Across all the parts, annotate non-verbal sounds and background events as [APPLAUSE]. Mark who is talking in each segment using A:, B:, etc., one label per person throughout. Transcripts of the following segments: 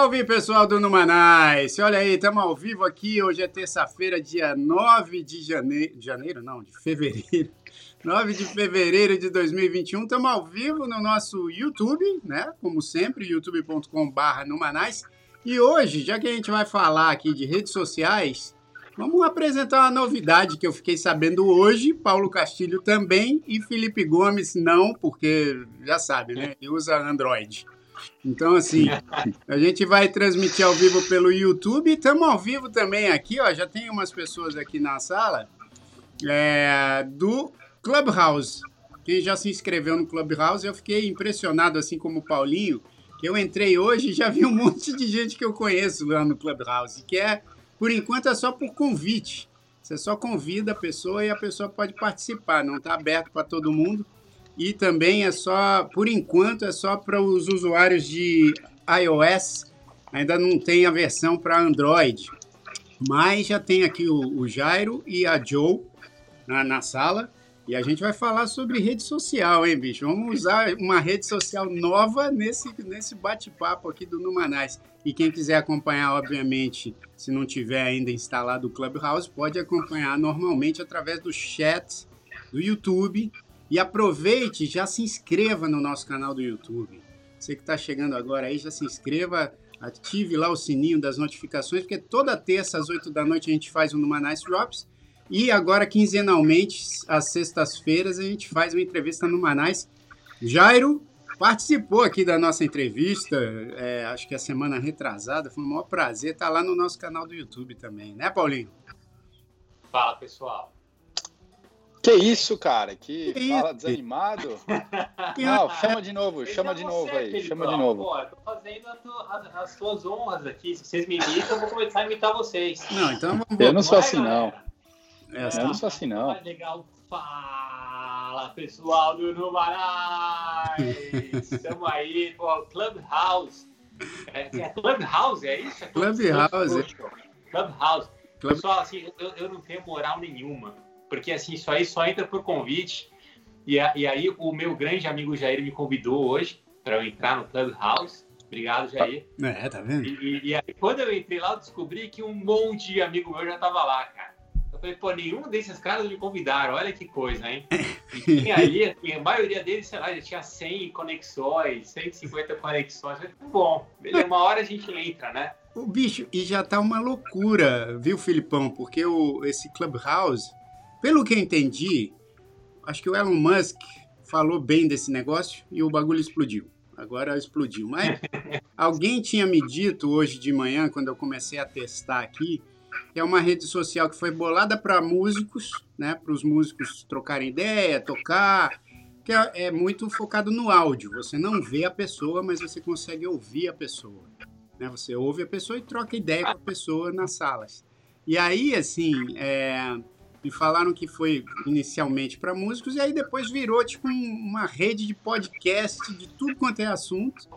A: Salve pessoal do Numanais! Olha aí, estamos ao vivo aqui. Hoje é terça-feira, dia 9 de janeiro. De janeiro, não, de fevereiro. [LAUGHS] 9 de fevereiro de 2021. Estamos ao vivo no nosso YouTube, né? Como sempre, youtube.com/barra Numanais. E hoje, já que a gente vai falar aqui de redes sociais, vamos apresentar uma novidade que eu fiquei sabendo hoje. Paulo Castilho também e Felipe Gomes não, porque já sabe, né? Ele usa Android. Então, assim, a gente vai transmitir ao vivo pelo YouTube. Estamos ao vivo também aqui, ó. Já tem umas pessoas aqui na sala é, do Clubhouse. Quem já se inscreveu no Clubhouse, eu fiquei impressionado, assim como o Paulinho, que eu entrei hoje e já vi um [LAUGHS] monte de gente que eu conheço lá no Clubhouse, que é, por enquanto, é só por convite. Você só convida a pessoa e a pessoa pode participar, não está aberto para todo mundo. E também é só, por enquanto, é só para os usuários de iOS. Ainda não tem a versão para Android. Mas já tem aqui o, o Jairo e a Joe na, na sala. E a gente vai falar sobre rede social, hein, bicho? Vamos usar uma rede social nova nesse, nesse bate-papo aqui do Numanais. E quem quiser acompanhar, obviamente, se não tiver ainda instalado o Clubhouse, pode acompanhar normalmente através do chat do YouTube. E aproveite, já se inscreva no nosso canal do YouTube. Você que está chegando agora aí, já se inscreva, ative lá o sininho das notificações, porque toda terça às 8 da noite a gente faz um Numanais Drops. E agora, quinzenalmente, às sextas-feiras, a gente faz uma entrevista no Manais. Jairo participou aqui da nossa entrevista, é, acho que a semana retrasada, foi um maior prazer, tá lá no nosso canal do YouTube também, né, Paulinho?
B: Fala, pessoal.
C: Que isso, cara? Que, que fala desanimado? [LAUGHS] Não, chama de novo, chama de novo aí, chama de novo.
B: Pô, eu tô fazendo as, as suas honras aqui. Se vocês me imitam, eu vou começar a imitar vocês.
C: Não, então vamos. Eu não sou assim, não. É, eu não sou assim, não.
B: Legal. Fala, pessoal do Numarais! [LAUGHS] Estamos aí, pô, Clubhouse. É, é Clubhouse, é isso? É
A: Clubhouse.
B: Clubhouse. Pessoal, assim, eu, eu não tenho moral nenhuma, porque assim, isso aí só entra por convite. E, e aí, o meu grande amigo Jair me convidou hoje para eu entrar no Clubhouse. Obrigado, Jair.
A: É, tá vendo?
B: E, e, e, aí, quando eu entrei lá, eu descobri que um monte de amigo meu já tava lá, cara. Eu falei, pô, nenhum desses caras me convidaram, olha que coisa, hein? E tinha ali, assim, a maioria deles, sei lá, já tinha 100 conexões, 150 conexões. Eu falei, bom, beleza, uma hora a gente entra, né?
A: O bicho, e já tá uma loucura, viu, Filipão? Porque o, esse Clubhouse, pelo que eu entendi, acho que o Elon Musk falou bem desse negócio e o bagulho explodiu. Agora explodiu. Mas [LAUGHS] alguém tinha me dito hoje de manhã, quando eu comecei a testar aqui, que é uma rede social que foi bolada para músicos, né, para os músicos trocarem ideia, tocar, que é, é, muito focado no áudio. Você não vê a pessoa, mas você consegue ouvir a pessoa. Né? Você ouve a pessoa e troca ideia com a pessoa nas salas. E aí, assim, é, me falaram que foi inicialmente para músicos e aí depois virou tipo uma rede de podcast de tudo quanto é assunto.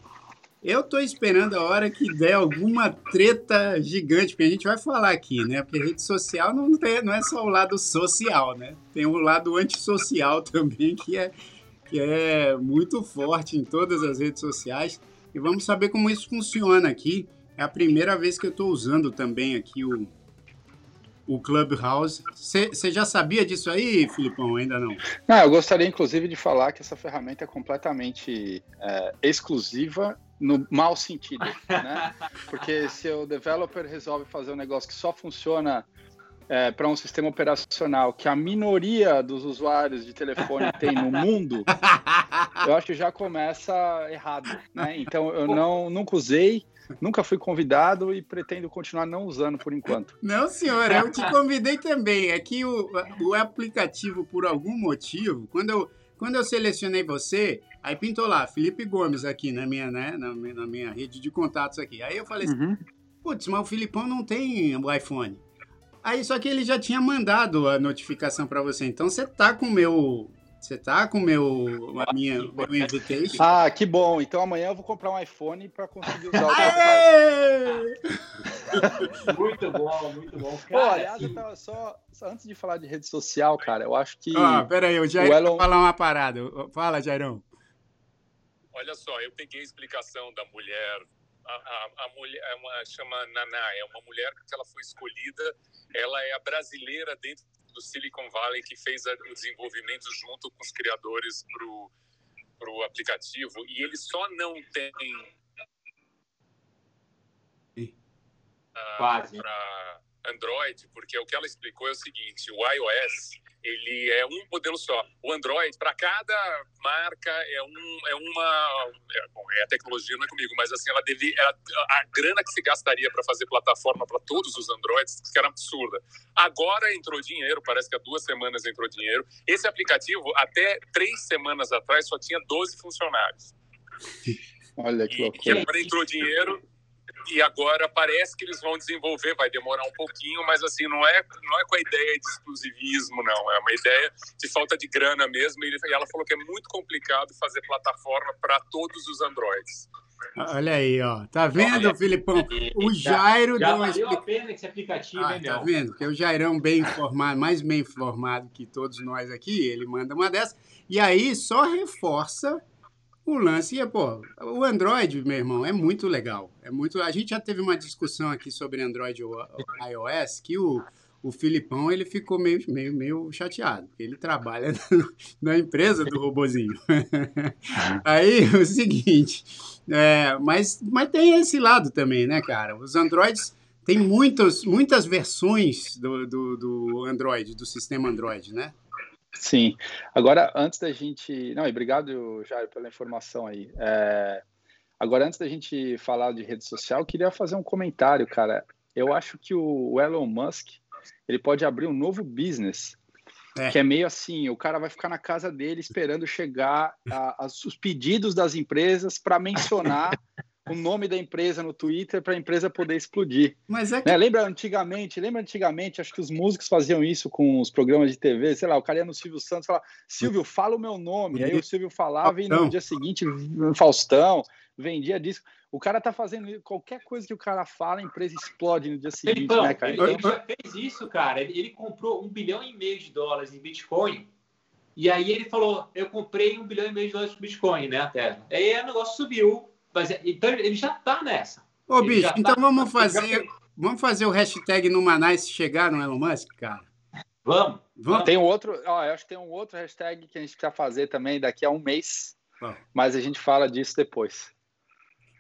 A: Eu tô esperando a hora que der alguma treta gigante, porque a gente vai falar aqui, né? Porque rede social não, tem, não é só o lado social, né? Tem o lado antissocial [LAUGHS] também, que é, que é muito forte em todas as redes sociais. E vamos saber como isso funciona aqui. É a primeira vez que eu estou usando também aqui o, o Clubhouse. Você já sabia disso aí, Filipão? Ainda não?
C: Não, eu gostaria inclusive de falar que essa ferramenta é completamente é, exclusiva no mau sentido, né? [LAUGHS] Porque se o developer resolve fazer um negócio que só funciona é, para um sistema operacional que a minoria dos usuários de telefone tem no mundo, [LAUGHS] eu acho que já começa errado, né? Então eu não nunca usei, nunca fui convidado e pretendo continuar não usando por enquanto. [LAUGHS]
A: Não, senhor, eu te convidei também. É que o, o aplicativo, por algum motivo, quando eu, quando eu selecionei você, Aí pintou lá, Felipe Gomes aqui na minha, né, na, na minha rede de contatos aqui. Aí eu falei assim, uhum. putz, mas o Filipão não tem o iPhone. Aí só que ele já tinha mandado a notificação para você. Então você tá com o meu você tá com meu, a minha, meu invitation?
C: Ah, que bom. Então amanhã eu vou comprar um iPhone para conseguir usar
B: o [LAUGHS] Muito bom, muito bom.
C: Cara, Pô, aliás, eu tava só, só, antes de falar de rede social, cara, eu acho que.
A: Ah, pera aí, o Jair o Elon... falar uma parada. Fala, Jairão.
D: Olha só, eu peguei a explicação da mulher a, a, a mulher é uma, chama Naná, é uma mulher que ela foi escolhida, ela é a brasileira dentro do Silicon Valley que fez o desenvolvimento junto com os criadores para o aplicativo e ele só não tem uh, para Android, porque o que ela explicou é o seguinte: o iOS ele é um modelo só. O Android, para cada marca, é, um, é uma. É, bom, é a tecnologia, não é comigo, mas assim, ela deve. Ela, a grana que se gastaria para fazer plataforma para todos os Androids, que era absurda. Agora entrou dinheiro, parece que há duas semanas entrou dinheiro. Esse aplicativo, até três semanas atrás, só tinha 12 funcionários.
C: Olha que loucura.
D: E agora entrou dinheiro e agora parece que eles vão desenvolver, vai demorar um pouquinho, mas assim, não é, não é com a ideia de exclusivismo, não. É uma ideia de falta de grana mesmo. E ela falou que é muito complicado fazer plataforma para todos os Androids.
A: Olha aí, ó. Tá vendo, Olha, Filipão? O Jairo
B: já, já deu uma valeu a pena esse aplicativo, ah, hein,
A: Tá vendo? Porque o Jairão bem informado, mais bem informado que todos nós aqui, ele manda uma dessa. E aí só reforça o lance é, pô, o Android, meu irmão, é muito legal. É muito. A gente já teve uma discussão aqui sobre Android ou iOS que o, o Filipão ele ficou meio, meio, meio chateado, porque ele trabalha [LAUGHS] na empresa do robozinho. [LAUGHS] Aí o seguinte, é, mas, mas tem esse lado também, né, cara? Os Androids tem muitos, muitas versões do, do, do Android, do sistema Android, né?
C: Sim. Agora, antes da gente. Não, e obrigado, Jair, pela informação aí. É... Agora, antes da gente falar de rede social, eu queria fazer um comentário, cara. Eu acho que o Elon Musk ele pode abrir um novo business. É. Que é meio assim, o cara vai ficar na casa dele esperando chegar a, a, os pedidos das empresas para mencionar [LAUGHS] o nome da empresa no Twitter para a empresa poder explodir.
A: Mas é que...
C: Né? Lembra antigamente, lembra antigamente, acho que os músicos faziam isso com os programas de TV, sei lá, o cara ia no Silvio Santos e falava, Silvio, fala o meu nome. E aí o Silvio falava e no dia seguinte, Faustão, vendia disco. O cara tá fazendo qualquer coisa que o cara fala, a empresa explode no dia seguinte,
B: então,
C: né, cara?
B: Ele, ele, já fez isso, cara. Ele, ele comprou um bilhão e meio de dólares em Bitcoin. E aí ele falou: Eu comprei um bilhão e meio de dólares de Bitcoin, né, até. Aí o negócio subiu mas, é, então ele já está nessa.
A: Ô, ele bicho, então tá, vamos fazer, vamos fazer o hashtag no Manais chegar no Elon Musk, cara?
B: Vamos.
C: vamos. Tem um outro, ó, eu acho que tem um outro hashtag que a gente precisa fazer também daqui a um mês, mas a gente fala disso depois.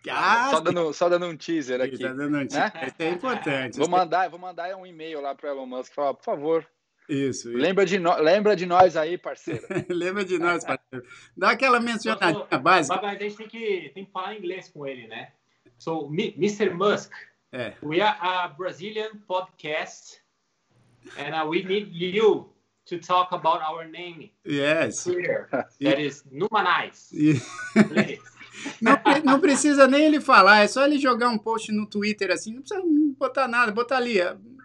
C: Ah, só, dando, só dando um teaser aqui. Tá
A: dando um teaser. Né? é importante.
C: Vou mandar, vou mandar um e-mail lá para o Elon Musk falar, por favor,
A: isso.
C: Lembra de, no... Lembra de nós aí, parceiro. [LAUGHS]
A: Lembra de nós, parceiro. Dá aquela mencionadinha so, básica.
B: Mas a gente tem que, tem que falar inglês com ele, né? So, Mr. Musk, é. we are a Brazilian podcast and uh, we need you to talk about our name.
A: Yes.
B: Twitter. [LAUGHS] That is Numanais.
A: Não, não, precisa nem ele falar, é só ele jogar um post no Twitter assim, não precisa botar nada, botar ali,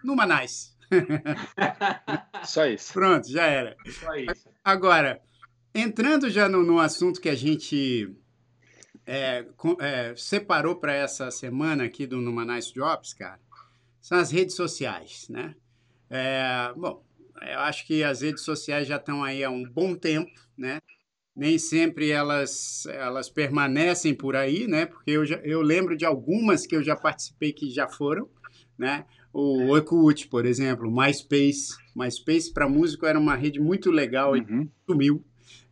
A: Numanais. [LAUGHS]
C: Só isso.
A: Pronto, já era.
B: Só isso.
A: Agora, entrando já no, no assunto que a gente é, é, separou para essa semana aqui do Numa Nice Drops, cara, são as redes sociais, né? É, bom, eu acho que as redes sociais já estão aí há um bom tempo, né? Nem sempre elas, elas permanecem por aí, né? Porque eu, já, eu lembro de algumas que eu já participei que já foram, né? O Orkut, por exemplo, MySpace. MySpace para músico era uma rede muito legal uhum. e sumiu.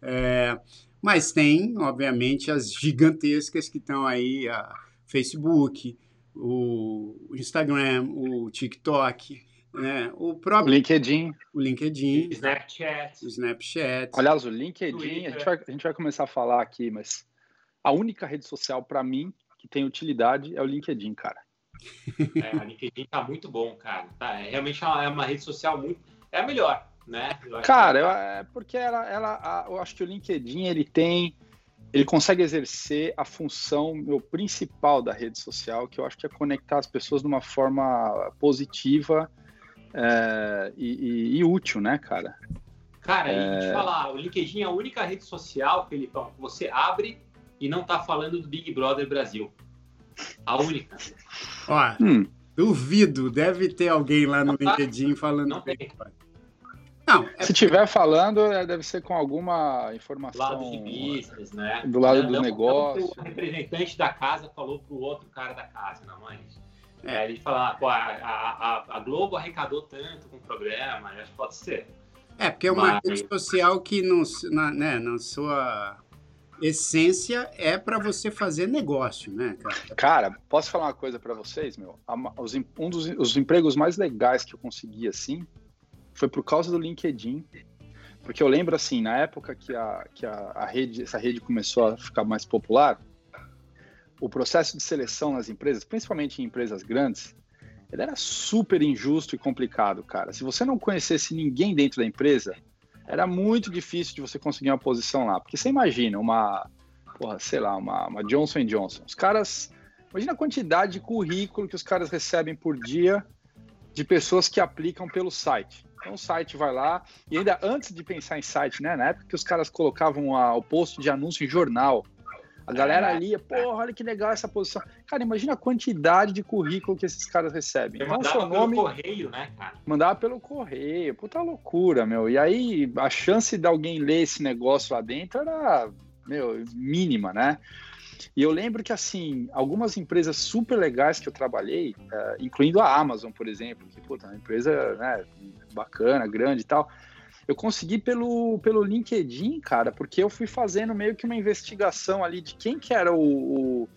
A: É, mas tem, obviamente, as gigantescas que estão aí, a Facebook, o Instagram, o TikTok, né? O próprio
C: LinkedIn,
A: o LinkedIn,
B: Snapchat,
A: o Snapchat.
C: Aliás, o LinkedIn, a gente, vai, a gente vai começar a falar aqui, mas a única rede social para mim que tem utilidade é o LinkedIn, cara.
B: É, a LinkedIn tá muito bom, cara. Tá, é, realmente é uma, é rede social muito. É a melhor, né?
C: Cara, eu, é porque ela, ela a, eu acho que o LinkedIn ele tem. Ele consegue exercer a função meu, principal da rede social, que eu acho que é conectar as pessoas de uma forma positiva é, e, e, e, útil, né, cara?
B: Cara, é... e te falar, o LinkedIn é a única rede social, Felipe, que você abre e não tá falando do Big Brother Brasil. A única.
A: Ó, hum. duvido, deve ter alguém lá no não. LinkedIn falando.
B: Não tem.
C: Não, é... Se tiver falando, é, deve ser com alguma informação.
B: Do lado de business, né?
C: Do lado não, do não, negócio.
B: Não o representante da casa falou pro outro cara da casa, não é. É, ele fala, pô, a, a, a, Globo arrecadou tanto com o programa, acho que pode ser.
A: É, porque é uma Mas... rede social que, no, na, né, na sua essência, é para você fazer negócio, né,
C: cara? Cara, posso falar uma coisa para vocês, meu? Um dos os empregos mais legais que eu consegui, assim, foi por causa do LinkedIn. Porque eu lembro, assim, na época que a, que a, a rede, essa rede começou a ficar mais popular, o processo de seleção nas empresas, principalmente em empresas grandes, ele era super injusto e complicado, cara. Se você não conhecesse ninguém dentro da empresa, era muito difícil de você conseguir uma posição lá. Porque você imagina uma, porra, sei lá, uma, uma Johnson Johnson. Os caras, imagina a quantidade de currículo que os caras recebem por dia de pessoas que aplicam pelo site. Então o site vai lá, e ainda antes de pensar em site, né? Na época que os caras colocavam a, o posto de anúncio em jornal, a galera ali, porra, olha que legal essa posição. Cara, imagina a quantidade de currículo que esses caras recebem.
B: Então, mandava seu nome, pelo correio, né, cara?
C: Mandava pelo correio. Puta loucura, meu. E aí, a chance de alguém ler esse negócio lá dentro era, meu, mínima, né? E eu lembro que, assim, algumas empresas super legais que eu trabalhei, uh, incluindo a Amazon, por exemplo, que, puta, é uma empresa né, bacana, grande e tal, eu consegui pelo, pelo LinkedIn, cara, porque eu fui fazendo meio que uma investigação ali de quem que era o, o,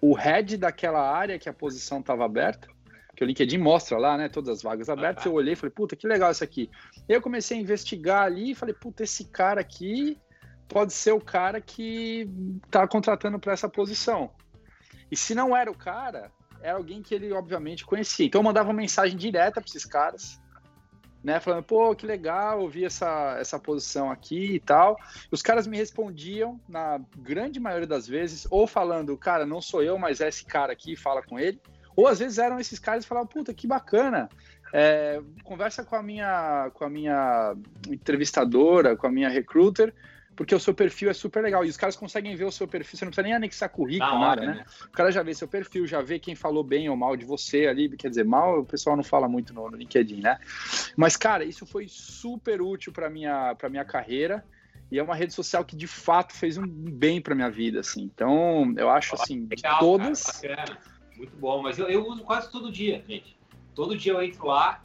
C: o head daquela área que a posição estava aberta. Que o LinkedIn mostra lá, né? Todas as vagas abertas. Eu olhei e falei, puta, que legal isso aqui. Eu comecei a investigar ali e falei, puta, esse cara aqui pode ser o cara que tá contratando para essa posição. E se não era o cara, era alguém que ele obviamente conhecia. Então eu mandava uma mensagem direta para esses caras né? Falando, pô, que legal, eu vi essa, essa posição aqui e tal. Os caras me respondiam, na grande maioria das vezes, ou falando, cara, não sou eu, mas é esse cara aqui, fala com ele. Ou às vezes eram esses caras que falavam, puta, que bacana. É, conversa com a minha com a minha entrevistadora, com a minha recruiter, porque o seu perfil é super legal. E os caras conseguem ver o seu perfil, você não precisa nem anexar currículo, hora, nada, né? né? O cara já vê seu perfil, já vê quem falou bem ou mal de você ali. Quer dizer, mal o pessoal não fala muito no, no LinkedIn, né? Mas, cara, isso foi super útil para minha, pra minha carreira. E é uma rede social que de fato fez um bem para minha vida, assim. Então, eu acho assim, de legal, todas.
B: Cara, Muito bom, mas eu, eu uso quase todo dia, gente. Todo dia eu entro lá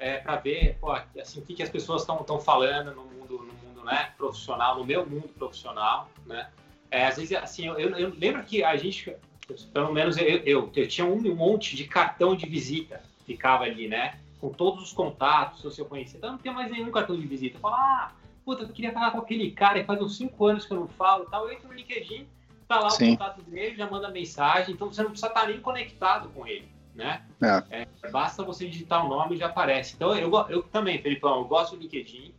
B: é, para ver pô, assim, o que, que as pessoas estão falando no mundo, no né, profissional, no meu mundo profissional, né? É, às vezes, assim, eu, eu, lembro que a gente, pelo menos eu, eu, eu, tinha um monte de cartão de visita, ficava ali, né? Com todos os contatos, se eu conhecia. Então, não tenho mais nenhum cartão de visita. Eu falo, ah, puta, eu queria falar com aquele cara, faz uns cinco anos que eu não falo tal. Eu entro no LinkedIn, tá lá Sim. o contato dele, já manda mensagem, então você não precisa estar nem conectado com ele, né? É. É, basta você digitar o nome e já aparece. Então, eu, eu também, Felipão, eu gosto do LinkedIn.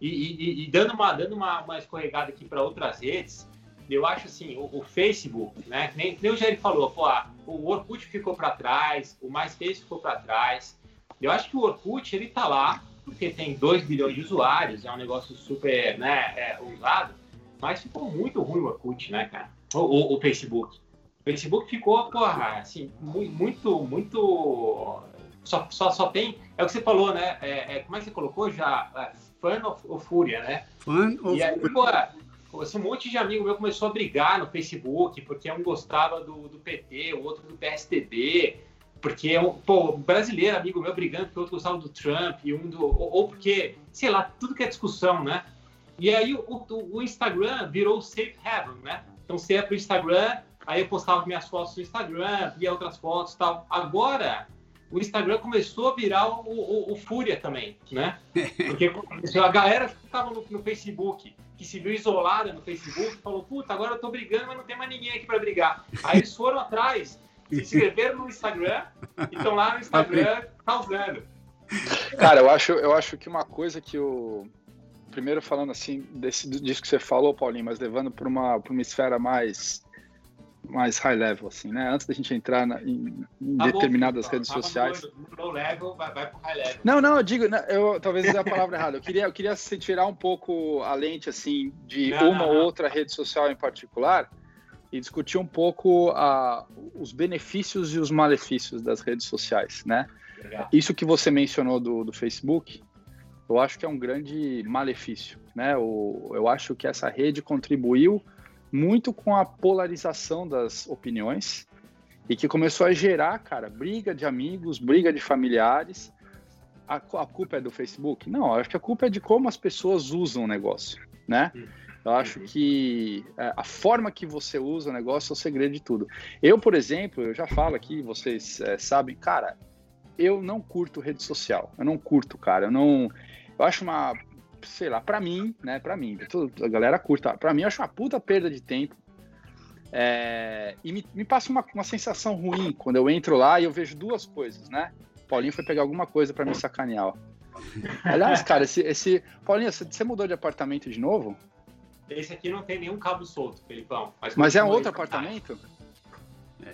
B: E, e, e, dando uma, dando uma, uma escorregada aqui para outras redes, eu acho assim, o, o, Facebook, né? Nem, nem o Jair falou, pô, o Orkut ficou para trás, o MySpace ficou para trás. Eu acho que o Orkut, ele tá lá, porque tem 2 bilhões de usuários, é um negócio super, né, é, usado, mas ficou muito ruim o Orkut, né, cara? O, o, o Facebook. O Facebook ficou, porra, assim, muito, muito... Só, só, só tem... É o que você falou, né? É, é, como é que você colocou já? É, Fan ou Fúria, né?
A: Fan
B: ou E pô, assim, um monte de amigo meu começou a brigar no Facebook, porque um gostava do, do PT, o outro do PSDB, porque um, pô, brasileiro, amigo meu, brigando porque o outro gostava do Trump, e um do. Ou, ou, porque, sei lá, tudo que é discussão, né? E aí o, o, o Instagram virou safe haven, né? Então você ia pro Instagram, aí eu postava minhas fotos no Instagram, via outras fotos e tal. Agora, o Instagram começou a virar o, o, o Fúria também, né? [LAUGHS] Porque a galera que estava no, no, Facebook, que se viu isolada no Facebook, falou, puta, agora eu tô brigando, mas não tem mais ninguém aqui para brigar. Aí eles foram atrás, se inscreveram no Instagram e estão lá no Instagram causando.
C: Cara, eu acho, eu acho que uma coisa que o... Primeiro falando assim, desse, disso que você falou, Paulinho, mas levando para uma, uma esfera mais mais high level, assim, né? Antes da gente entrar na, em, em tá determinadas bom, redes tá sociais.
B: No low level, vai, vai pro high level.
C: Não, não, eu digo, eu talvez use a palavra errada. Eu queria, eu queria tirar um pouco a lente, assim, de não, uma ou outra rede social em particular e discutir um pouco a, os benefícios e os malefícios das redes sociais, né? Legal. Isso que você mencionou do, do Facebook, eu acho que é um grande malefício, né? O, eu acho que essa rede contribuiu muito com a polarização das opiniões e que começou a gerar, cara, briga de amigos, briga de familiares. A, a culpa é do Facebook? Não, acho que a culpa é de como as pessoas usam o negócio, né? Eu acho que é, a forma que você usa o negócio é o segredo de tudo. Eu, por exemplo, eu já falo aqui, vocês é, sabem, cara, eu não curto rede social. Eu não curto, cara. Eu não. Eu acho uma. Sei lá, pra mim, né? Pra mim, a galera curta. Pra mim, eu acho uma puta perda de tempo. É, e me, me passa uma, uma sensação ruim quando eu entro lá e eu vejo duas coisas, né? Paulinho foi pegar alguma coisa para me sacanear. Aliás, cara, esse, esse. Paulinho, você mudou de apartamento de novo?
B: Esse aqui não tem nenhum cabo solto, Felipão.
C: Mas, mas é um outro apartamento?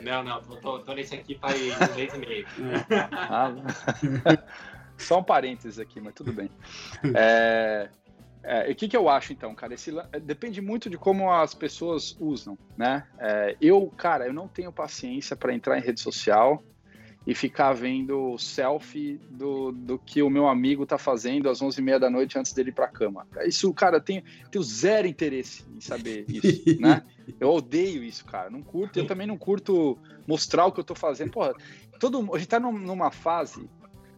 B: Não, não, tô, tô, tô nesse aqui faz um mês e meio. [LAUGHS]
C: Ah, [LAUGHS] só um parênteses aqui, mas tudo bem. [LAUGHS] É, é, o que, que eu acho então, cara? Esse, depende muito de como as pessoas usam, né? É, eu, cara, eu não tenho paciência para entrar em rede social e ficar vendo selfie do, do que o meu amigo tá fazendo às 11h30 da noite antes dele ir pra cama. Isso, cara, tenho, tenho zero interesse em saber isso, né? [LAUGHS] Eu odeio isso, cara. Não curto, eu também não curto mostrar o que eu tô fazendo. Porra, todo, a gente tá numa fase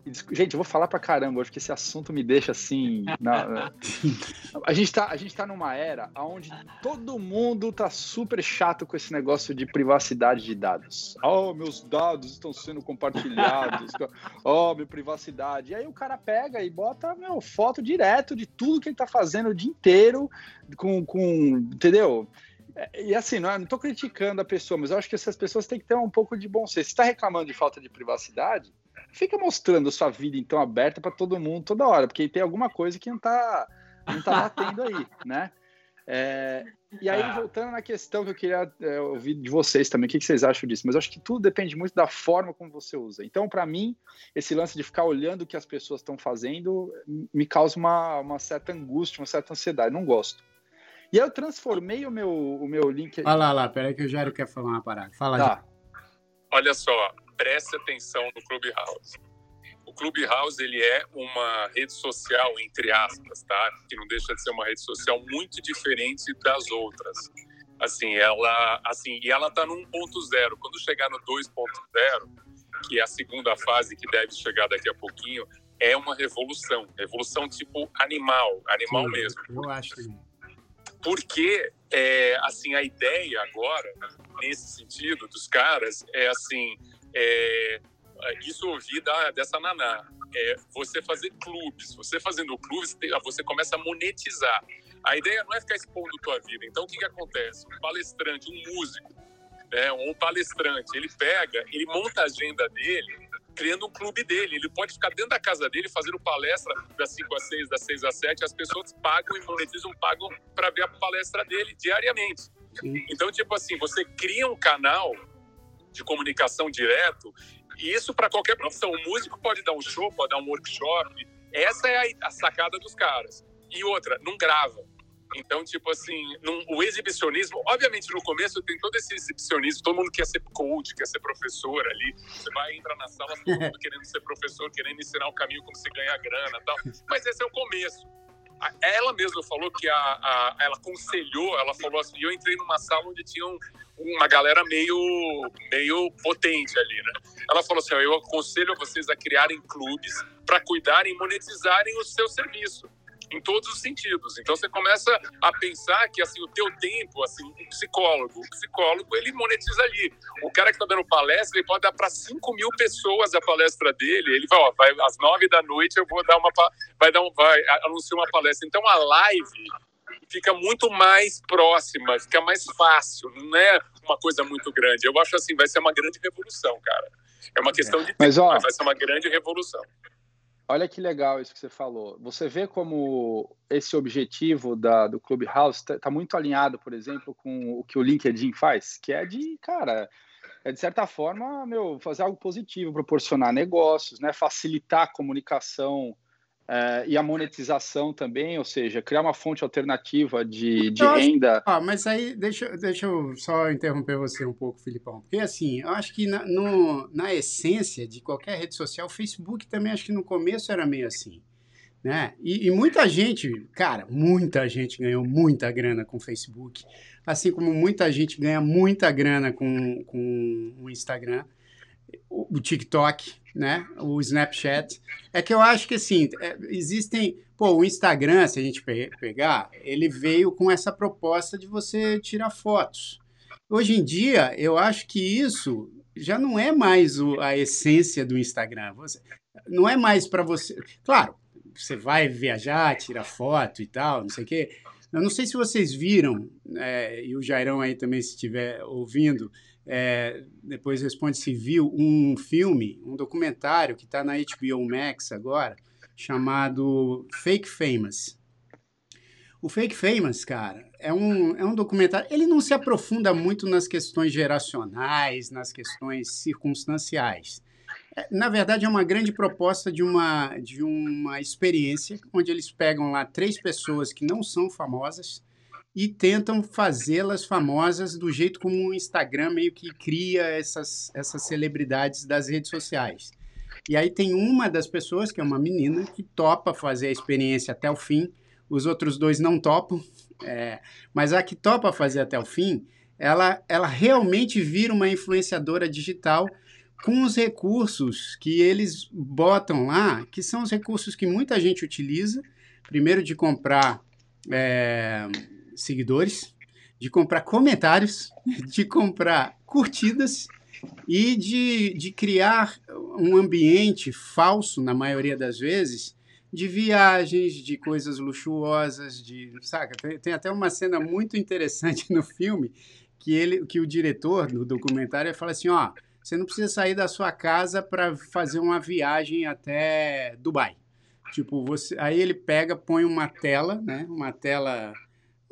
C: Gente, eu vou falar pra caramba hoje, porque esse assunto me deixa assim. Na... [LAUGHS] a, gente tá, a gente tá numa era onde todo mundo tá super chato com esse negócio de privacidade de dados. Oh, meus dados estão sendo compartilhados. [LAUGHS] oh, minha privacidade. E aí o cara pega e bota meu, foto direto de tudo que ele tá fazendo o dia inteiro, com. com entendeu? E assim, não, é, não tô criticando a pessoa, mas eu acho que essas pessoas têm que ter um pouco de bom senso. Se está reclamando de falta de privacidade, fica mostrando sua vida então aberta para todo mundo toda hora, porque tem alguma coisa que não tá, não tá batendo aí, [LAUGHS] né? É, e aí, voltando na questão que eu queria é, ouvir de vocês também, o que, que, vocês acham disso? Mas eu acho que tudo depende muito da forma como você usa. Então, para mim, esse lance de ficar olhando o que as pessoas estão fazendo me causa uma, uma certa angústia, uma certa ansiedade. Não gosto. E aí eu transformei o meu, o meu link.
A: Olha lá, lá, peraí que o Jairo quer falar uma parada. Fala
D: tá. Olha só, preste atenção no Clubhouse. O Clubhouse ele é uma rede social entre aspas, tá? Que não deixa de ser uma rede social muito diferente das outras. Assim, ela, assim, e ela tá no 1.0. Quando chegar no 2.0, que é a segunda fase que deve chegar daqui a pouquinho, é uma revolução, revolução tipo animal, animal Sim, mesmo.
A: Eu acho.
D: Porque é, assim a ideia agora nesse sentido dos caras é assim é, isso ouvi da, dessa naná. É, você fazer clubes, você fazendo clubes, você começa a monetizar. A ideia não é ficar expondo tua vida. Então, o que, que acontece? Um palestrante, um músico, né, um palestrante, ele pega, ele monta a agenda dele, criando um clube dele. Ele pode ficar dentro da casa dele fazendo palestra das 5 às 6, das 6 às 7. As pessoas pagam e monetizam, pagam para ver a palestra dele diariamente. Então, tipo assim, você cria um canal de comunicação direto, e isso para qualquer profissão. O músico pode dar um show, pode dar um workshop. Essa é a, a sacada dos caras. E outra, não grava. Então, tipo assim, num, o exibicionismo, obviamente no começo tem todo esse exibicionismo, todo mundo quer ser coach, quer ser professor ali. Você vai entrar na sala, todo mundo [LAUGHS] querendo ser professor, querendo ensinar o caminho como você ganha grana tal. Mas esse é o começo. Ela mesma falou que a, a, ela aconselhou, ela falou assim, eu entrei numa sala onde tinham uma galera meio, meio potente ali, né? Ela falou assim, eu aconselho vocês a criarem clubes para cuidarem e monetizarem o seu serviço em todos os sentidos. Então você começa a pensar que assim o teu tempo, assim, um psicólogo, o psicólogo ele monetiza ali. O cara que está dando palestra, ele pode dar para 5 mil pessoas a palestra dele. Ele vai, ó, vai às 9 da noite eu vou dar uma, vai dar um, vai anunciar uma palestra. Então a live fica muito mais próxima, fica mais fácil, não é uma coisa muito grande. Eu acho assim, vai ser uma grande revolução, cara. É uma questão de tempo, mas, ó, vai ser uma grande revolução.
C: Olha que legal isso que você falou. Você vê como esse objetivo da, do Clubhouse está tá muito alinhado, por exemplo, com o que o LinkedIn faz, que é de, cara, é de certa forma, meu, fazer algo positivo, proporcionar negócios, né, facilitar a comunicação Uh, e a monetização também, ou seja, criar uma fonte alternativa de, de renda.
A: ah, mas aí, deixa, deixa eu só interromper você um pouco, Filipão. Porque, assim, eu acho que na, no, na essência de qualquer rede social, o Facebook também acho que no começo era meio assim. né? E, e, muita gente, cara, muita gente ganhou muita grana com o Facebook, assim como muita gente ganha muita grana com, com o Instagram, o, o TikTok, né? O Snapchat. É que eu acho que assim, é, existem. Pô, o Instagram, se a gente pe pegar, ele veio com essa proposta de você tirar fotos. Hoje em dia, eu acho que isso já não é mais o, a essência do Instagram. Você, não é mais para você. Claro, você vai viajar, tira foto e tal, não sei o quê. Eu não sei se vocês viram, é, e o Jairão aí também, se estiver ouvindo, é, depois responde se viu um filme, um documentário que está na HBO Max agora, chamado Fake Famous. O Fake Famous, cara, é um, é um documentário. Ele não se aprofunda muito nas questões geracionais, nas questões circunstanciais. É, na verdade, é uma grande proposta de uma, de uma experiência onde eles pegam lá três pessoas que não são famosas e tentam fazê-las famosas do jeito como o Instagram meio que cria essas, essas celebridades das redes sociais. E aí tem uma das pessoas, que é uma menina, que topa fazer a experiência até o fim, os outros dois não topam, [LAUGHS] é, mas a que topa fazer até o fim, ela, ela realmente vira uma influenciadora digital com os recursos que eles botam lá, que são os recursos que muita gente utiliza, primeiro de comprar é, seguidores, de comprar comentários, [LAUGHS] de comprar curtidas e de, de criar um ambiente falso, na maioria das vezes, de viagens, de coisas luxuosas, de saca. Tem, tem, até uma cena muito interessante no filme que ele, que o diretor do documentário fala assim, ó, você não precisa sair da sua casa para fazer uma viagem até Dubai. Tipo, você, aí ele pega, põe uma tela, né? Uma tela,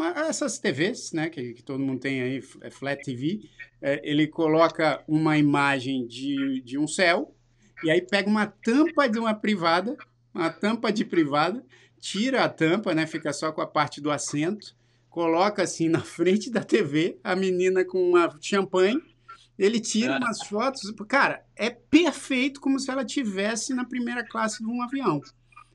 A: essas TVs, né? Que, que, todo mundo tem aí, é flat TV. É, ele coloca uma imagem de, de um céu e aí pega uma tampa de uma privada, uma tampa de privada, tira a tampa, né? Fica só com a parte do assento, coloca assim [LAUGHS] na frente da TV a menina com uma champanhe ele tira é. umas fotos. Cara, é perfeito como se ela tivesse na primeira classe de um avião.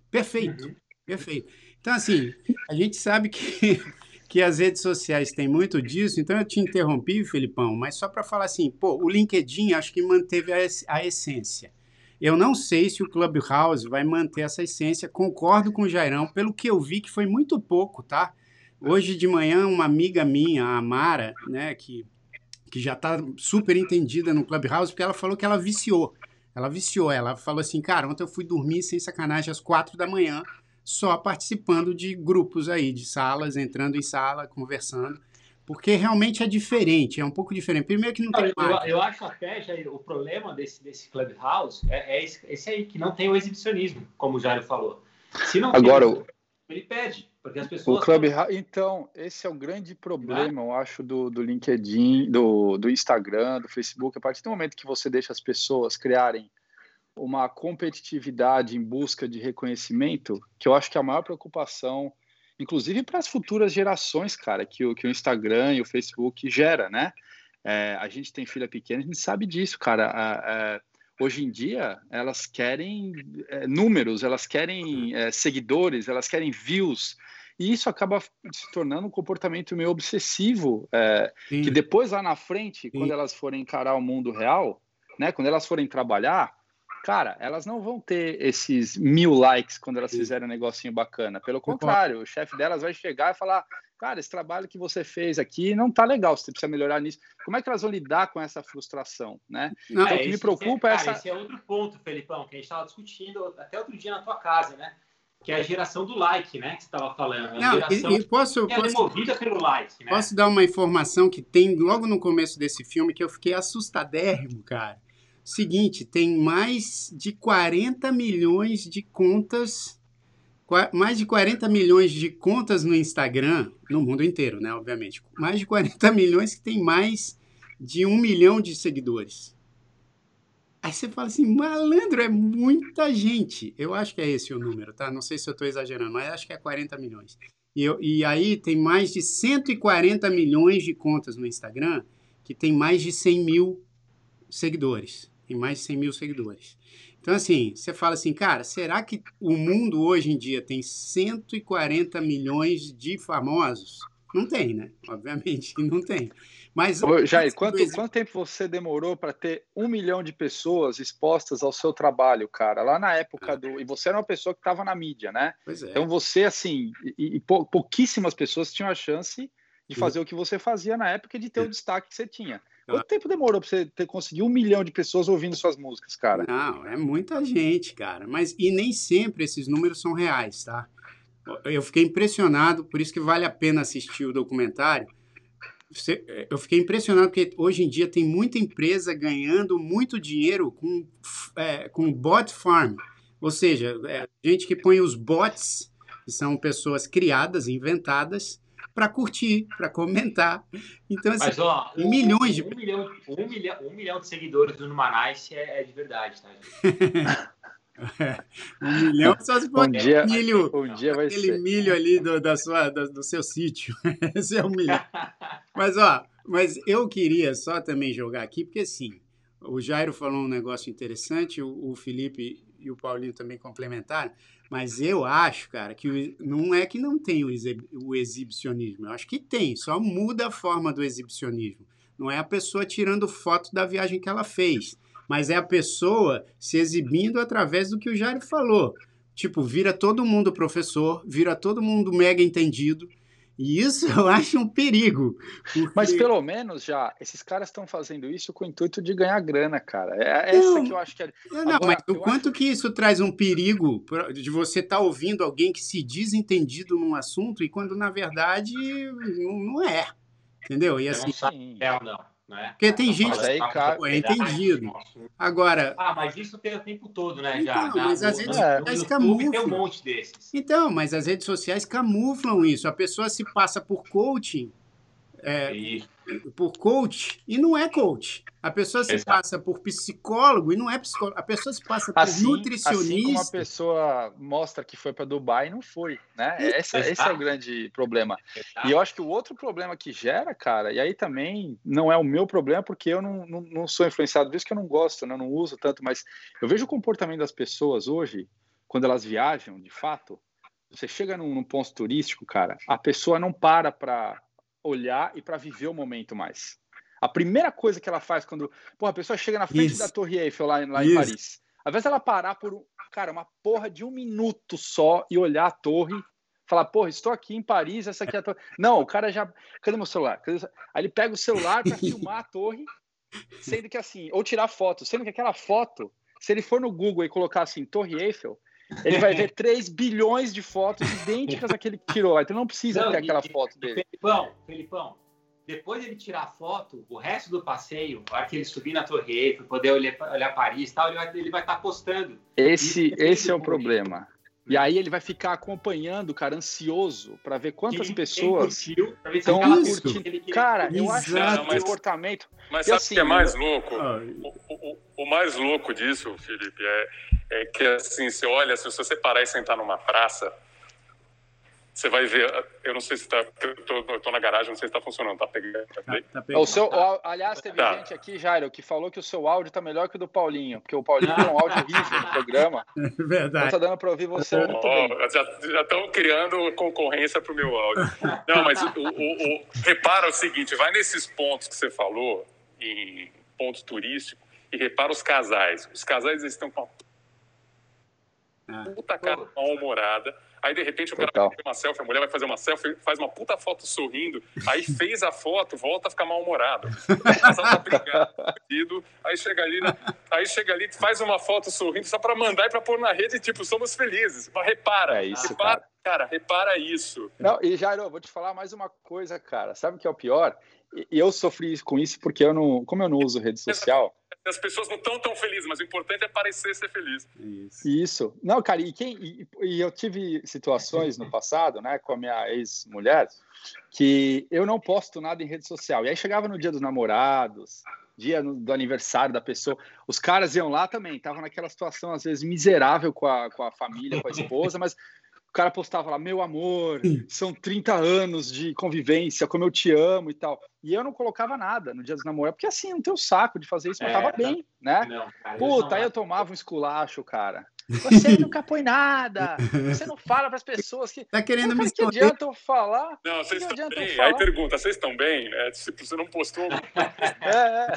A: Perfeito. Uhum. Perfeito. Então, assim, a gente sabe que, [LAUGHS] que as redes sociais têm muito disso, então eu te interrompi, Felipão, mas só para falar assim, pô, o LinkedIn acho que manteve a, essência. Eu não sei se o Clubhouse vai manter essa essência, concordo com o Jairão, pelo que eu vi que foi muito pouco, tá? Hoje de manhã, uma amiga minha, a Amara, né, que que já está super entendida no Clubhouse, porque ela falou que ela viciou. Ela viciou, ela falou assim, cara, ontem eu fui dormir sem sacanagem às quatro da manhã, só participando de grupos aí, de salas, entrando em sala, conversando, porque realmente é diferente, é um pouco diferente. Primeiro que não tem
B: eu, eu, acho até, Jair, o problema desse, desse Clubhouse é, é esse, esse, aí, que não tem o exibicionismo, como o Jairo falou.
C: Se não Agora, tem,
B: ele pede. Porque as pessoas.
C: O Clubhouse, então, esse é o grande problema, eu acho, do, do LinkedIn, do, do Instagram, do Facebook. A partir do momento que você deixa as pessoas criarem uma competitividade em busca de reconhecimento, que eu acho que é a maior preocupação, inclusive para as futuras gerações, cara, que o, que o Instagram e o Facebook gera, né? É, a gente tem filha pequena, a gente sabe disso, cara. hoje em dia, elas querem é, números, elas querem é, seguidores, elas querem views, e isso acaba se tornando um comportamento meio obsessivo, é, que depois lá na frente, Sim. quando elas forem encarar o mundo real, né, quando elas forem trabalhar, cara, elas não vão ter esses mil likes quando elas fizerem um negocinho bacana. Pelo contrário, o chefe delas vai chegar e falar: cara, esse trabalho que você fez aqui não tá legal, você precisa melhorar nisso. Como é que elas vão lidar com essa frustração, né?
B: Não, então, é, o que me preocupa é, é essa. Esse é outro ponto, Felipão, que a gente estava discutindo até outro dia na tua casa, né? que é a geração do like, né? Que você estava falando. É Não,
A: e, e posso,
B: que é movida pelo like, né?
A: Posso dar uma informação que tem logo no começo desse filme que eu fiquei assustadérrimo, cara. Seguinte, tem mais de 40 milhões de contas, mais de 40 milhões de contas no Instagram, no mundo inteiro, né? Obviamente. Mais de 40 milhões que tem mais de um milhão de seguidores. Aí você fala assim, malandro, é muita gente. Eu acho que é esse o número, tá? Não sei se eu estou exagerando, mas acho que é 40 milhões. E, eu, e aí tem mais de 140 milhões de contas no Instagram que tem mais de 100 mil seguidores. Tem mais de 100 mil seguidores. Então, assim, você fala assim, cara, será que o mundo hoje em dia tem 140 milhões de famosos? Não tem, né? Obviamente que não tem. Mas.
C: Ô, Jair, quanto, quanto tempo você demorou para ter um milhão de pessoas expostas ao seu trabalho, cara? Lá na época
A: Ah.
C: do. E você era uma pessoa que estava na mídia, né?
A: Pois é.
C: Então você, assim, e, e pou- pouquíssimas pessoas tinham a chance de fazer o que você fazia na época e de ter o destaque que você tinha. Quanto tempo demorou para você ter conseguido um milhão de pessoas ouvindo suas músicas, cara?
A: Não, é muita gente, cara. Mas e nem sempre esses números são reais, tá? Eu fiquei impressionado, por isso que vale a pena assistir o documentário. Eu fiquei impressionado porque hoje em dia tem muita empresa ganhando muito dinheiro com, é, com bot farm. Ou seja, é, gente que põe os bots, que são pessoas criadas, inventadas, para curtir, para comentar. Então, assim,
B: Mas, ó, um-
A: milhões de-
B: um, milhão, um, milhão, um milhão de seguidores do Numanice é, é de verdade, tá, gente? [LAUGHS]
A: um milhão só se for
C: Um dia,
A: milho.
C: um dia vai
A: aquele
C: ser.
A: milho ali do, da sua, da- do seu sítio. [LAUGHS] Esse é o milho. [LAUGHS] Mas, ó, mas eu queria só também jogar aqui, porque assim, o Jairo falou um negócio interessante, o, o Felipe e o Paulinho também complementaram, mas eu acho, cara, que não é que não tem o exibicionismo, eu acho que tem, só muda a forma do exibicionismo. Não é a pessoa tirando foto da viagem que ela fez, mas é a pessoa se exibindo através do que o Jairo falou. Tipo, vira todo mundo professor, vira todo mundo mega entendido. E isso [LAUGHS] eu acho um perigo. porque-
C: Mas pelo menos já, esses caras estão fazendo isso com o intuito de ganhar grana, cara. É essa
A: Não.
C: que eu acho que é.
A: Não, não,
C: Agora,
A: mas o quanto que isso traz um perigo de você estar ouvindo alguém que se diz entendido num assunto e quando na verdade não, não é. Entendeu? E assim,
B: não sabe
C: Sim.
B: é não, né?
A: Porque tem gente-
C: Mas aí, cara,
A: é entendido. agora,
B: Ah, mas isso tem o tempo todo, né? Já,
A: Então,
B: já
A: mas às
C: vezes
B: no,
C: é.
B: no
A: mas
B: YouTube
A: camufla.
B: tem um monte desses.
A: então, mas as redes sociais camuflam isso. A pessoa se passa por coaching, é,
B: E
A: por coach e não é coach. A pessoa se
B: Exato.
A: passa por psicólogo e não é psicólogo. A pessoa se passa por
C: Assim, assim como a
A: nutricionista.
C: pessoa mostra que foi para Dubai e não foi, né? Essa, esse é o
B: Exato.
C: grande problema.
B: tá?
C: E eu acho que o outro problema que gera, cara, e aí também não é o meu problema, porque eu não, não, não sou influenciado disso, que eu não gosto, né? eu não uso tanto, mas eu vejo o comportamento das pessoas hoje, quando elas viajam, de fato, você chega num, num ponto turístico, cara, a pessoa não para para olhar e para viver o momento mais. A primeira coisa que ela faz quando pô, a pessoa chega na frente
A: Isso.
C: da Torre Eiffel lá, lá em. Paris, ao invés dela parar por, um- cara, uma porra de um minuto só e olhar a torre falar, porra, estou aqui em Paris, essa aqui é a torre. Não, o cara já. Cadê meu celular? Cadê Aí ele pega o celular para filmar a torre, sendo que assim, ou tirar foto, sendo que aquela foto, se ele for no Google e colocar assim, Torre Eiffel, ele vai ver 3 bilhões de fotos idênticas àquele que tirou lá. Então não precisa
B: Não,
C: ter
B: e-
C: aquela
B: e-
C: foto dele.
B: Felipão, Felipão, depois dele tirar a foto, o resto do passeio, a hora que ele subir na Torre Eiffel, poder olhar, olhar Paris e tal, ele vai ele vai estar postando.
C: Esse,
B: Isso
C: esse é o problema. E aí ele vai ficar acompanhando, cara, ansioso para ver quantas
B: Quem-
C: pessoas.
B: Quem curtiu, pra ver se
C: tão
B: aquela
A: curtindo.
B: ele.
C: Cara, eu acho que
A: Exato.
C: esse comportamento.
D: Mas
C: E
D: sabe o
C: assim,
D: que é mais louco?
A: Ah,
D: O, o- o mais louco disso, Felipe, é, é que assim, você olha, se você parar e sentar numa praça, você vai ver. Eu não sei se tá. Eu tô, eu tô na garagem, não sei se tá funcionando. Tá pegando. tá
A: tá,
D: bem?
A: tá pegando.
C: O seu, o- aliás, teve
D: Tá.
C: gente aqui, Jairo, que falou que o seu áudio tá melhor que o do Paulinho, porque o Paulinho tem um áudio horrível no programa. [LAUGHS] Não
A: Verdade.
C: tá dando para ouvir você muito bem.
D: Ó, já estão criando concorrência para o meu áudio. Não, mas o, o- o- repara o seguinte: vai nesses pontos que você falou, em ponto turístico, e repara os casais. Os casais eles estão com uma
A: Ah.
D: puta cara mal-humorada. Aí, de repente, o cara
C: Total.
D: vai fazer uma selfie, a mulher vai fazer uma selfie, faz uma puta foto sorrindo, aí fez a foto, volta a ficar mal-humorado. Tá aí chega ali, né? aí chega ali, faz uma foto sorrindo só pra mandar e pra pôr na rede, tipo, somos felizes. Mas repara,
C: É isso,
D: repara, cara, repara isso.
C: Não, e Jairo, eu vou te falar mais uma coisa, cara. Sabe o que é o pior? Eu sofri com isso porque eu não, como eu não uso rede social.
D: As pessoas não estão tão felizes, mas o importante é parecer ser feliz.
A: Isso.
C: Isso. Não, cara, e, quem, e, e eu tive situações no passado, né, com a minha ex-mulher, que eu não posto nada em rede social. E aí chegava no dia dos namorados, dia do aniversário da pessoa, os caras iam lá também, estavam naquela situação, às vezes, miserável com a, com a família, com a esposa, mas o cara postava lá, meu amor, são 30 anos de convivência, como eu te amo e tal. E eu não colocava nada no dia dos namorados, porque assim, não tenho saco de fazer isso, mas é, tava bem, né? Não, cara, Puta, aí eu tomava um esculacho, cara. [LAUGHS] Você nunca põe nada. Você não fala para as pessoas que.
A: Tá querendo me
C: que adianta eu falar?
D: Não, vocês estão bem. Aí pergunta, vocês estão bem? É, se você não postou. [LAUGHS] é,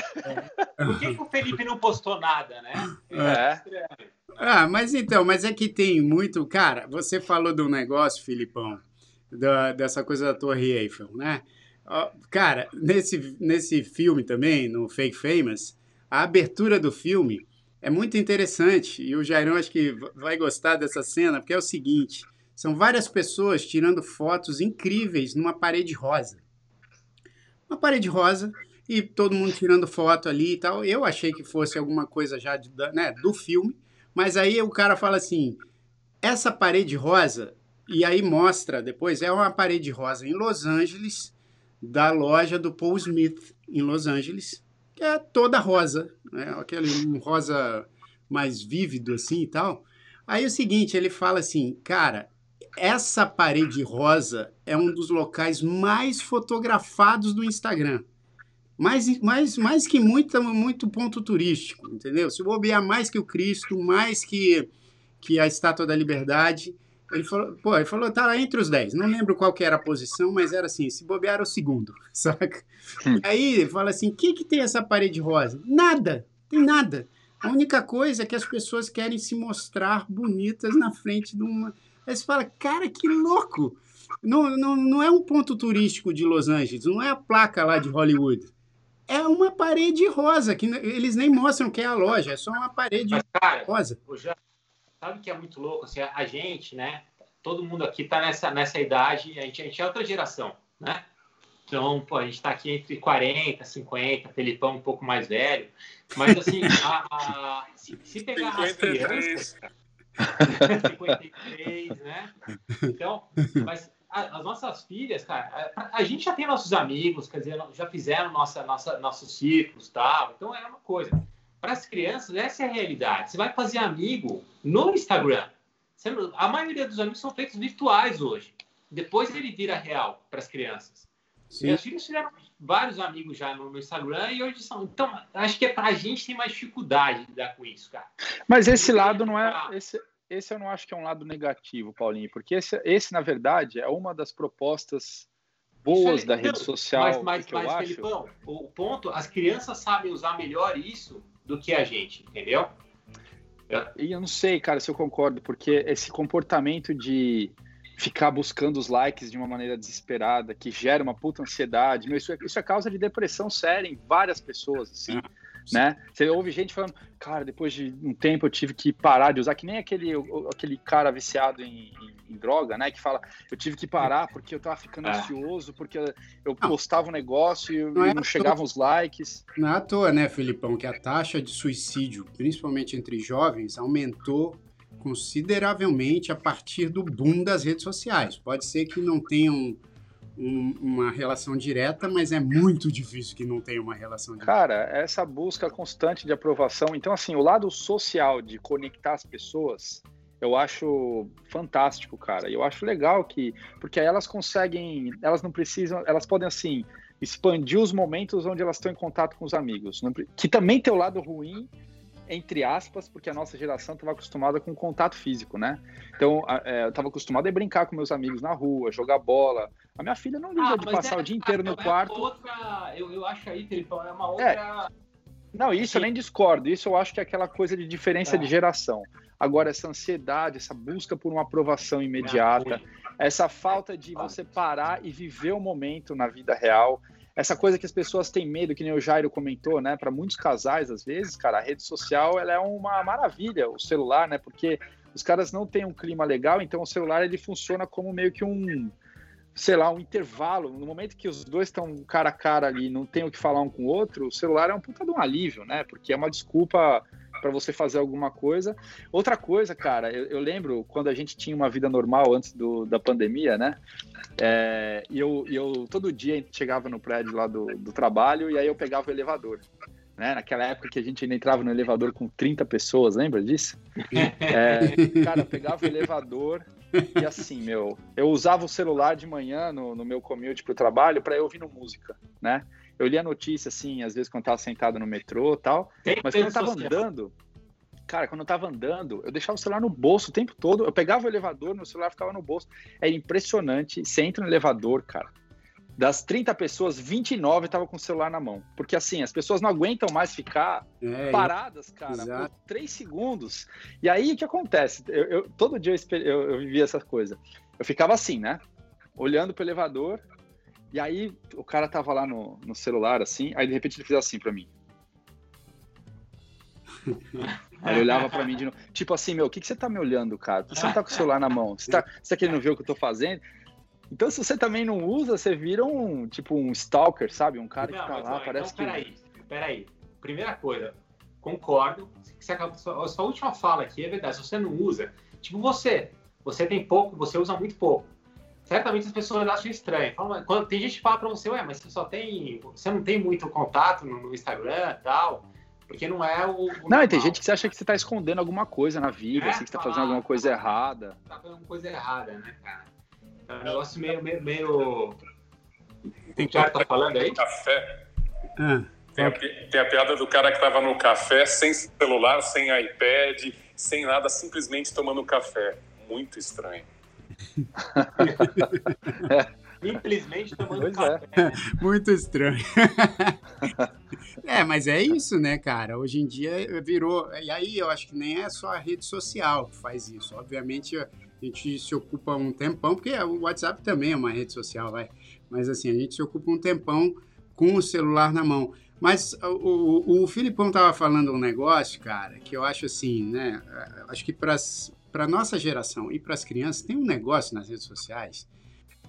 B: é. Por que, que, o Felipe não postou nada, né?
A: É. é. Ah, mas então, mas é que tem muito. Cara, você falou de um negócio, Filipão, da, dessa coisa da Torre Eiffel, né? Cara, nesse, nesse filme também, no Fake Famous, a abertura do filme é muito interessante e o Jairão acho que vai gostar dessa cena, porque é o seguinte: são várias pessoas tirando fotos incríveis numa parede rosa. Uma parede rosa e todo mundo tirando foto ali e tal. Eu achei que fosse alguma coisa já de, né, do filme, mas aí o cara fala assim: essa parede rosa, e aí mostra depois, é uma parede rosa em Los Angeles, da loja do Paul Smith em Los Angeles que é toda rosa, né? aquele um rosa mais vívido assim e tal. Aí é o seguinte, ele fala assim, cara, essa parede rosa é um dos locais mais fotografados do Instagram. Mais, mais, mais que muito, muito ponto turístico, entendeu? Se bobear mais que o Cristo, mais que, que a Estátua da Liberdade, ele falou, pô, ele falou, tá lá entre os 10. Não lembro qual que era a posição, mas era assim, se bobear o segundo, [LAUGHS] saca? Hum. Aí ele fala assim, o que que tem essa parede rosa? Nada, tem nada. A única coisa é que as pessoas querem se mostrar bonitas na frente de uma... Aí você fala, cara, que louco! Não, não, não é um ponto turístico de Los Angeles, não é a placa lá de Hollywood. É uma parede rosa, que eles nem mostram que é a loja, é só uma parede Mas, cara, rosa.
B: Já sabe que é muito louco? Assim, a gente, né? Todo mundo aqui tá nessa, nessa idade, a gente, a gente é outra geração, né? Então, pô, a gente está aqui entre 40, 50, Felipão um pouco mais velho. Mas, assim, [LAUGHS] a, a, se, se, pegar 53. as crianças... 53, né? Então, mas as nossas filhas, cara, a, gente já tem nossos amigos, quer dizer, já fizeram nossa, nossa, nossos ciclos tal. Então, é uma coisa. Para as crianças, essa é a realidade. Você vai fazer amigo no Instagram. A maioria dos amigos são feitos virtuais hoje. Depois ele vira real para as crianças. Sim. Meus filhos tiveram vários amigos já no, no, Instagram e hoje são. Então, acho que é para a gente tem mais dificuldade de lidar com isso, cara.
C: Mas esse lado não é. Esse, esse eu não acho que é um lado negativo, Paulinho, porque esse, esse na verdade, é uma das propostas boas é, da rede social.
B: Mas, mas, mas Felipão, o ponto, as crianças sabem usar melhor isso do que a gente, entendeu?
C: E eu não sei, cara, se eu concordo, porque esse comportamento de ficar buscando os likes de uma maneira desesperada, que gera uma puta ansiedade, meu, isso, é, isso é causa de depressão séria em várias pessoas, assim. Né? Você ouve gente falando, cara, depois de um tempo eu tive que parar de usar, que nem aquele, aquele cara viciado em, em, em droga, né? Que fala, eu tive que parar porque eu tava ficando é. ansioso, porque eu postava um negócio e não, é não chegavam os likes.
A: Não é à toa, né, Filipão, que a taxa de suicídio, principalmente entre jovens, aumentou consideravelmente a partir do boom das redes sociais. Pode ser que não tenham um, uma relação direta, mas é muito difícil que não tenha uma relação direta.
C: Cara, essa busca constante de aprovação. Então, assim, o lado social de conectar as pessoas, eu acho fantástico, cara. Eu acho legal que. Porque aí elas conseguem. Elas não precisam. Elas podem, assim, expandir os momentos onde elas estão em contato com os amigos. Que também tem o lado ruim, entre aspas, porque a nossa geração estava acostumada com contato físico, né? Então, é, eu estava acostumado a brincar com meus amigos na rua, jogar bola. A minha filha não liga ah, de passar é, o dia inteiro no é quarto.
B: Outra, eu, eu acho aí, Felipão, é uma é. outra.
C: Não, isso eu nem discordo. Isso eu acho que é aquela coisa de diferença de é. geração. Agora, essa ansiedade, essa busca por uma aprovação imediata, essa falta de você parar e viver o momento na vida real, essa coisa que as pessoas têm medo, que nem o Jairo comentou, né? Para muitos casais, às vezes, cara, a rede social ela é uma maravilha, o celular, né? Porque os caras não têm um clima legal, então o celular ele funciona como meio que um, sei lá, um intervalo. No momento que os dois estão cara a cara ali, não tem o que falar um com o outro, o celular é um puta de um alívio, né? Porque é uma desculpa para você fazer alguma coisa. Outra coisa, cara, eu, eu, lembro quando a gente tinha uma vida normal antes do, da pandemia, né? É, e eu, eu todo dia chegava no prédio lá do, do trabalho e aí eu pegava o elevador. Né? Naquela época que a gente ainda entrava no elevador com 30 pessoas, lembra disso? [LAUGHS] É, cara, eu pegava o elevador E assim, meu, eu usava o celular de manhã no, no meu commute pro trabalho para eu ouvindo música, né? Eu lia notícia, assim, às vezes quando eu tava sentado no metrô e tal.
B: Tem
C: Mas quando eu tava
B: social.
C: andando, cara, quando eu tava andando, eu deixava o celular no bolso o tempo todo. Eu pegava o elevador, meu celular ficava no bolso. É impressionante. Você entra no elevador, cara. Das 30 pessoas, 29 estavam com o celular na mão. Porque assim, as pessoas não aguentam mais ficar
A: É,
C: paradas, cara,
A: Exato.
C: por três segundos. E aí o que acontece? Eu, eu- todo dia eu, eu, eu vivia essa coisa. Eu ficava assim, né? Olhando pro elevador, e aí o cara tava lá no, no celular, assim, aí de repente ele fez assim pra mim. [LAUGHS] Aí ele olhava pra mim de novo. Tipo assim, meu, o que, que você tá me olhando, cara? Que você não tá com o celular na mão? Você tá, você tá querendo ver o que eu tô fazendo? Então, se você também não usa, você vira um, tipo, um stalker, sabe? Um cara que
B: Não,
C: tá
B: mas,
C: lá,
B: ó,
C: parece
B: então,
C: que...
B: peraí, peraí. Primeira coisa, concordo. que acabou, sua, sua última fala aqui é verdade. Se você não usa, tipo você, você tem pouco, você usa muito pouco. Certamente as pessoas acham estranho. Falam, quando, tem gente que fala pra você, ué, mas você só tem. Você não tem muito contato no, no Instagram e tal. Porque não é o. o
C: Não, e tem gente que você acha que você tá escondendo alguma coisa na vida,
B: É,
C: assim, que você tá
B: falar,
C: fazendo alguma coisa errada.
B: tá fazendo coisa errada, né, cara? É um negócio meio. meio, meio...
A: Tem
B: O cara tá falando aí?
D: Café.
A: Ah,
D: Tem a, tem a piada do cara que tava no café sem celular, sem iPad, sem nada, simplesmente tomando café. Muito estranho. [LAUGHS]
B: Simplesmente tomando
C: Pois é.
B: café. [LAUGHS]
A: muito estranho. [LAUGHS] é, mas é isso, né, cara? Hoje em dia virou. E aí eu acho que nem é só a rede social que faz isso. Obviamente a gente se ocupa um tempão, porque o WhatsApp também é uma rede social, vai. Mas assim, a gente se ocupa um tempão com o celular na mão. Mas o, o, o Filipão tava falando um negócio, cara, que eu acho assim, né? Acho que para nossa geração e para as crianças, tem um negócio nas redes sociais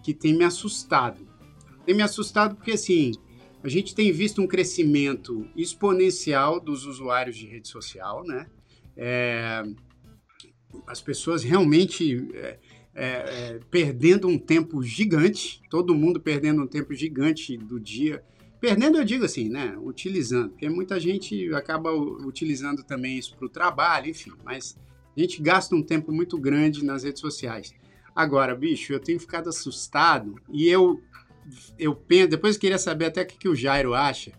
A: que tem me assustado. Tem me assustado porque, assim, a gente tem visto um crescimento exponencial dos usuários de rede social, né? É, as pessoas realmente é, é, perdendo um tempo gigante, todo mundo perdendo um tempo gigante do dia. Perdendo, eu digo assim, né? Utilizando, porque muita gente acaba utilizando também isso para o trabalho, enfim, mas a gente gasta um tempo muito grande nas redes sociais. Agora, bicho, eu tenho ficado assustado e eu, eu penso, depois eu queria saber até o que, que o Jairo acha,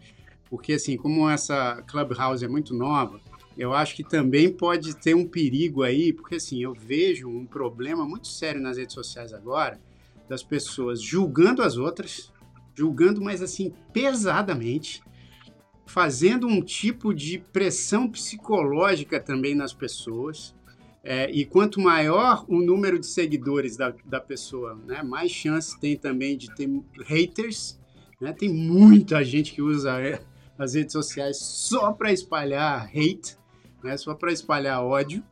A: porque assim, como essa Clubhouse é muito nova, eu acho que também pode ter um perigo aí, porque assim, eu vejo um problema muito sério nas redes sociais agora, das pessoas julgando as outras, julgando, mas assim, pesadamente, fazendo um tipo de pressão psicológica também nas pessoas. É, e quanto maior o número de seguidores da, da pessoa, né, mais chance tem também de ter haters. Né? Tem muita gente que usa é, as redes sociais só para espalhar hate, né, só para espalhar ódio.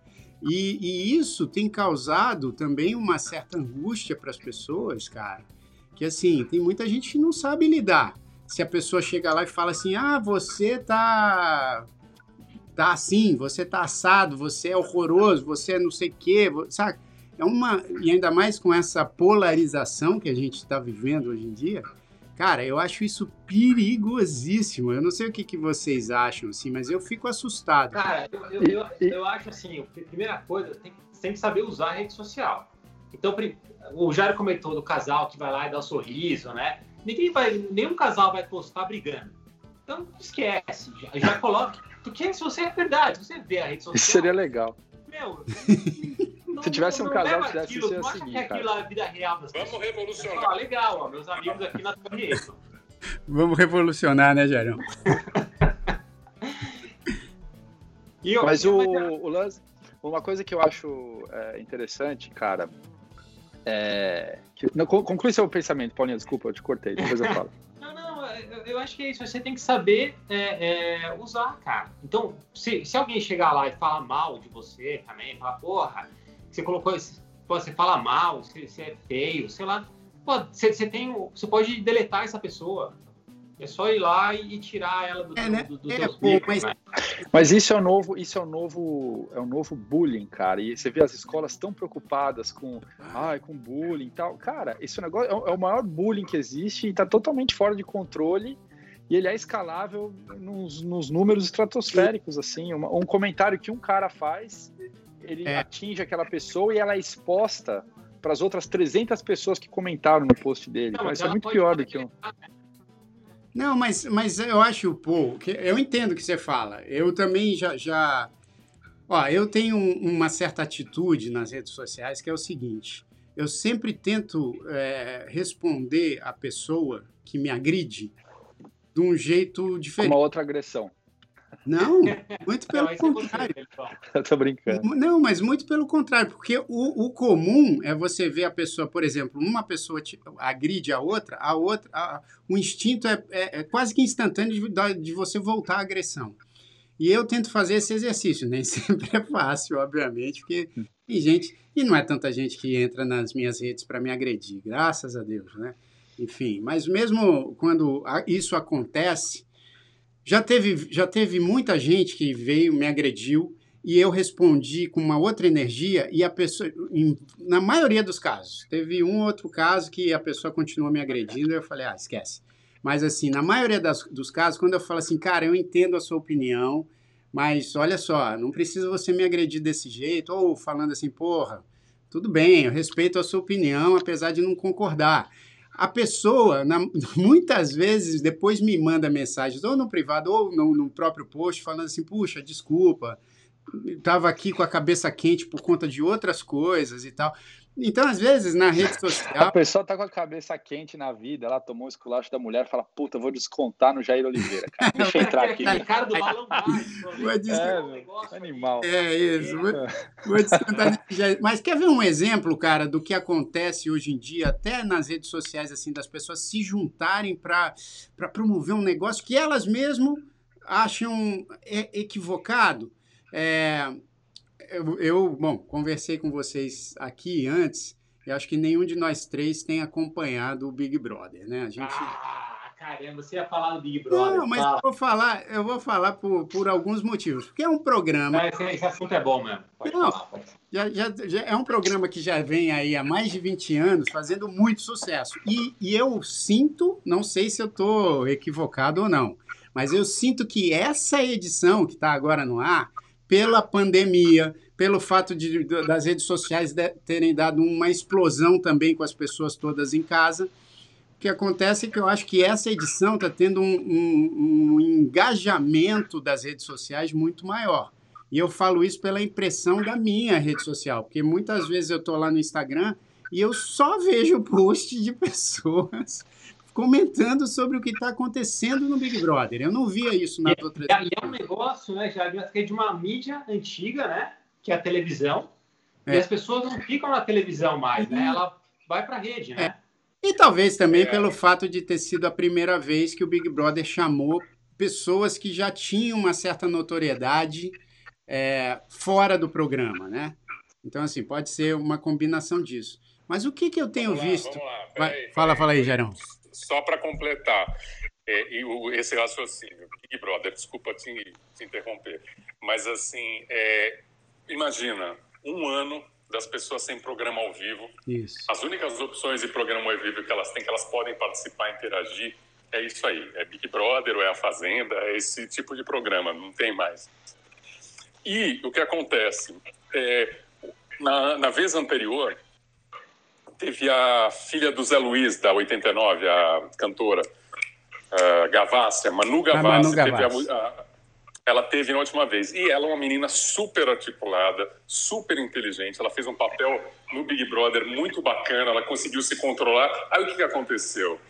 A: E, e, isso tem causado também uma certa angústia para as pessoas, cara. Que assim, tem muita gente que não sabe lidar. Se a pessoa chega lá e fala assim: ah, você tá tá assim, você tá assado, você é horroroso, você é não sei o quê, sabe? É uma. E ainda mais com essa polarização que a gente está vivendo hoje em dia, cara, eu acho isso perigosíssimo. Eu não sei o que, que vocês acham, assim, mas eu fico assustado.
B: Cara, eu, eu, eu, eu acho assim, a primeira coisa, tem, tem que saber usar a rede social. Então, o Jairo comentou do casal que vai lá e dá um sorriso, né? Ninguém vai, nenhum casal vai postar brigando. Então, esquece, já, já coloca. Porque se você é verdade, se você vê a rede social.
C: Isso seria legal.
B: Meu, [LAUGHS]
C: não, se tivesse um casal que
B: aquilo,
C: isso, ia
B: não
C: seguir,
B: que é aquilo
C: cara.
B: a vida real das
D: Vamos
B: pessoas.
D: revolucionar.
B: Ah, legal, ó, meus amigos aqui na Torre. [LAUGHS]
A: Vamos revolucionar, né, Jairão? [LAUGHS]
B: E eu-
C: Mas o, o lance, uma coisa que eu acho é, interessante, cara, é. Que, não, con- conclui seu pensamento, Paulinho, desculpa, eu te cortei, depois eu falo.
B: Eu, acho que é isso. Você tem que saber é, é, usar, cara. Então, se, se alguém chegar lá e falar mal de você também, falar, porra, você colocou esse. Você fala mal, você, você é feio, sei lá. Pô, você, você tem. Você pode deletar essa pessoa. É só ir lá e, tirar ela do,
A: É,
B: teu-
A: né?
B: do, do
A: É, pô,
B: bicos,
A: mas-
B: né?
C: Mas isso é o novo, isso é o novo, é o novo bullying, cara. E você vê as escolas tão preocupadas com, ai, com bullying e tal. Cara, esse negócio é o- é o maior bullying que existe e tá totalmente fora de controle. E ele é escalável nos, nos números estratosféricos, assim. Uma- um comentário que um cara faz, ele
A: É.
C: atinge aquela pessoa e ela é exposta para as outras 300 pessoas que comentaram no post dele. Não, isso é muito pior do que um.
A: Não, mas, mas eu acho, pô, que eu entendo o que você fala. Eu também já. já... Ó, eu tenho uma certa atitude nas redes sociais que é o seguinte: eu sempre tento é, responder a pessoa que me agride de um jeito diferente.
C: Uma outra agressão.
A: Não, muito pelo não, contrário. É [LAUGHS]
C: Eu tô brincando.
A: Não, mas muito pelo contrário, porque o, o comum é você ver a pessoa, por exemplo, uma pessoa te, agride a outra, a outra, a, o instinto é, é, é, quase que instantâneo de, de você voltar à agressão. E eu tento fazer esse exercício, nem [LAUGHS] sempre é fácil, obviamente, porque tem gente, e não é tanta gente que entra nas minhas redes para me agredir, graças a Deus, né? Enfim, mas mesmo quando isso acontece, já teve, já teve muita gente que veio, me agrediu, e eu respondi com uma outra energia, e a pessoa, em, na maioria dos casos, teve um outro caso que a pessoa continuou me agredindo, e eu falei, ah, esquece. Mas assim, na maioria das, dos casos, quando eu falo assim, cara, eu entendo a sua opinião, mas olha só, não precisa você me agredir desse jeito, ou falando assim, porra, tudo bem, eu respeito a sua opinião, apesar de não concordar a pessoa, na, [LAUGHS] muitas vezes, depois me manda mensagens, ou no privado, ou no, no próprio post, falando assim: puxa, desculpa, estava aqui com a cabeça quente por conta de outras coisas e tal. Então, às vezes, na rede social.
C: A pessoa tá com a cabeça quente na vida, ela tomou o esculacho da mulher fala, puta, vou descontar no Jair Oliveira, cara. [LAUGHS] Deixa eu entrar aqui.
B: cara do balão [LAUGHS]
A: vou
C: descontar. É, animal.
A: É isso. Vou, vou descontar Mas quer ver um exemplo, cara, do que acontece hoje em dia, até nas redes sociais, assim, das pessoas se juntarem para promover um negócio que elas mesmo acham equivocado? É, eu, eu, bom, conversei com vocês aqui antes, e acho que nenhum de nós três tem acompanhado o Big Brother, né? A gente...
B: Ah, caramba, você ia falar do Big Brother.
A: Não, mas
B: fala.
A: eu vou falar, eu vou falar por, por alguns motivos. Porque é um programa.
B: Esse, esse assunto é bom mesmo. Pode Não, falar, pode.
A: Já, já, já, é um programa que já vem aí há mais de 20 anos fazendo muito sucesso. E, e eu sinto, não sei se eu estou equivocado ou não, mas eu sinto que essa edição que está agora no ar pela pandemia, pelo fato de, das redes sociais de, terem dado uma explosão também com as pessoas todas em casa. O que acontece é que eu acho que essa edição está tendo um, um, um engajamento das redes sociais muito maior. E eu falo isso pela impressão da minha rede social, porque muitas vezes eu estou lá no Instagram e eu só vejo [LAUGHS] post de pessoas comentando sobre o que está acontecendo no Big Brother. Eu não via isso na outra.
B: E, e é um negócio, né, já que é de uma mídia antiga, né, que é a televisão. É. E as pessoas não ficam na televisão mais, né? Ela vai para a rede, né? É.
A: E talvez também é. pelo fato de ter sido a primeira vez que o Big Brother chamou pessoas que já tinham uma certa notoriedade é, fora do programa, né? Então, assim, pode ser uma combinação disso. Mas o que, que eu tenho vamos visto? Lá, lá. Vai, aí, fala, fala aí, Gerão
D: só para completar é, e o, esse raciocínio, Big Brother, desculpa te, te interromper, mas assim, é, imagina um ano das pessoas sem programa ao vivo.
A: Isso.
D: As únicas opções de programa ao vivo que elas têm, que elas podem participar, interagir, é isso aí. É Big Brother ou é a Fazenda, é esse tipo de programa, não tem mais. E o que acontece? É, na, na vez anterior, Teve a filha do Zé Luiz, da 89, a cantora uh, Gavassi, a Manu Gavassi. A Manu Gavassi. Teve a, a, ela teve na última vez. E ela é uma menina super articulada, super inteligente. Ela fez um papel no Big Brother muito bacana, ela conseguiu se controlar. Aí o que, que aconteceu?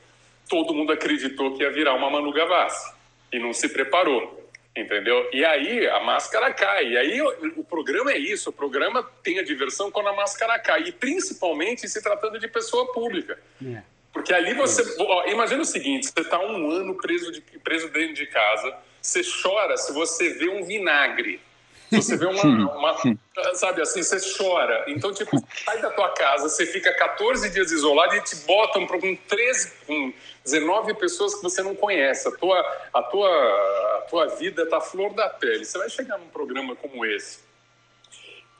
D: Todo mundo acreditou que ia virar uma Manu Gavassi e não se preparou. Entendeu? E aí a máscara cai. E aí o, programa é isso: o programa tem a diversão quando a máscara cai. E principalmente se tratando de pessoa pública. É. Porque ali você. Ó, imagina o seguinte: você está um ano preso, de, preso dentro de casa, você chora se você vê um vinagre. Você vê uma, uma, Sabe assim, você chora. Então, tipo, sai da tua casa, você fica 14 dias isolado e te botam para um 13, um 19 pessoas que você não conhece. A tua, a tua, a tua vida tá flor da pele. Você vai chegar num programa como esse.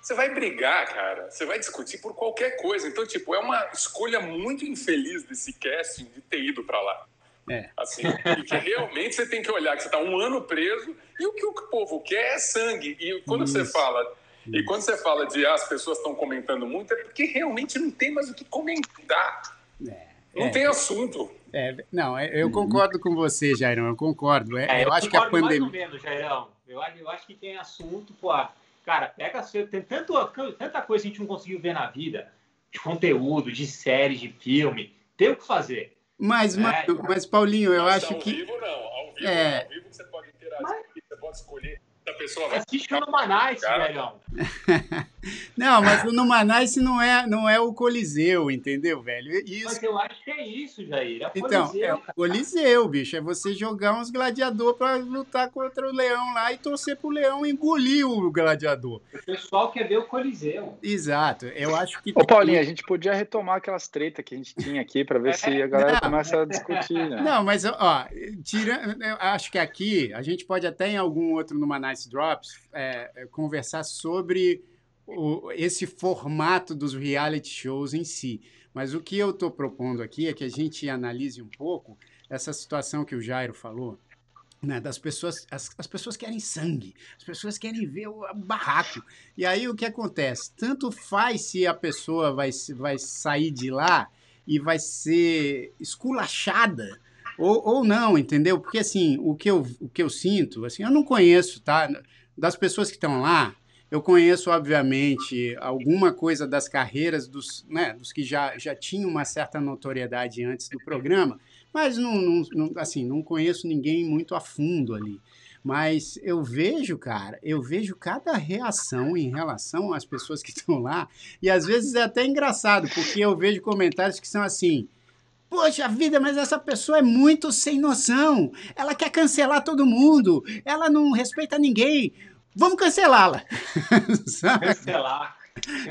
D: Você vai brigar, cara. Você vai discutir por qualquer coisa. Então, tipo, é uma escolha muito infeliz desse casting de ter ido para lá. É. Assim, que realmente você tem que olhar que você está um ano preso e o que o povo quer é sangue. E quando Isso. você fala E quando você fala de ah, as pessoas estão comentando muito, é porque realmente não tem mais o que comentar. É, não é, tem assunto.
A: É, não, é, eu concordo com você, Jairão, eu concordo. É, eu, eu, acho que a pandemia. Mais ou
B: menos, Jairão. Eu, eu acho que tem assunto, pô. Cara, pega. Tem tanto, tanta coisa que a gente não conseguiu ver na vida, de conteúdo, de série, de filme. Tem o que fazer.
A: Mas, mas, mas Paulinho, eu acho
D: ao
A: que.
D: Ao vivo, não. Ao vivo, é... ao vivo você pode interagir, mas... você pode escolher a pessoa vai.
B: Assiste o Numanais, velhão. [LAUGHS]
A: não, mas o Numanais não é, não é o Coliseu, entendeu, velho?
B: Isso... Mas eu acho que é isso, Jair. É
A: então,
B: Coliseu,
A: é o Coliseu, bicho. É você jogar uns gladiador para lutar contra o leão lá e torcer pro leão engolir o gladiador.
B: O pessoal quer ver o Coliseu.
A: Exato. Eu acho que.
C: Ô, Paulinho, a gente podia retomar aquelas tretas que a gente tinha aqui para ver é, se a galera não, começa a discutir, né?
A: Não, mas, ó, tira, eu acho que aqui a gente pode até em algum outro Numanais Drops é, é, conversar sobre o, esse formato dos reality shows em si. Mas o que eu estou propondo aqui é que a gente analise um pouco essa situação que o Jairo falou, né, das pessoas, as, as, pessoas querem sangue, as pessoas querem ver o, o, barraco. E aí o que acontece? Tanto faz se a pessoa vai, vai sair de lá e vai ser esculachada ou, ou não, entendeu? Porque assim, o que, eu, o que eu sinto, assim, eu não conheço, tá? Das pessoas que estão lá, eu conheço, obviamente, alguma coisa das carreiras dos, né, dos que já, já tinham uma certa notoriedade antes do programa, mas não, não, não, assim, não conheço ninguém muito a fundo ali. Mas eu vejo, cara, eu vejo cada reação em relação às pessoas que estão lá, e às vezes é até engraçado, porque eu vejo comentários que são assim: Poxa vida, mas essa pessoa é muito sem noção. Ela quer cancelar todo mundo. Ela não respeita ninguém. Vamos cancelá-la. [LAUGHS]
B: cancelar.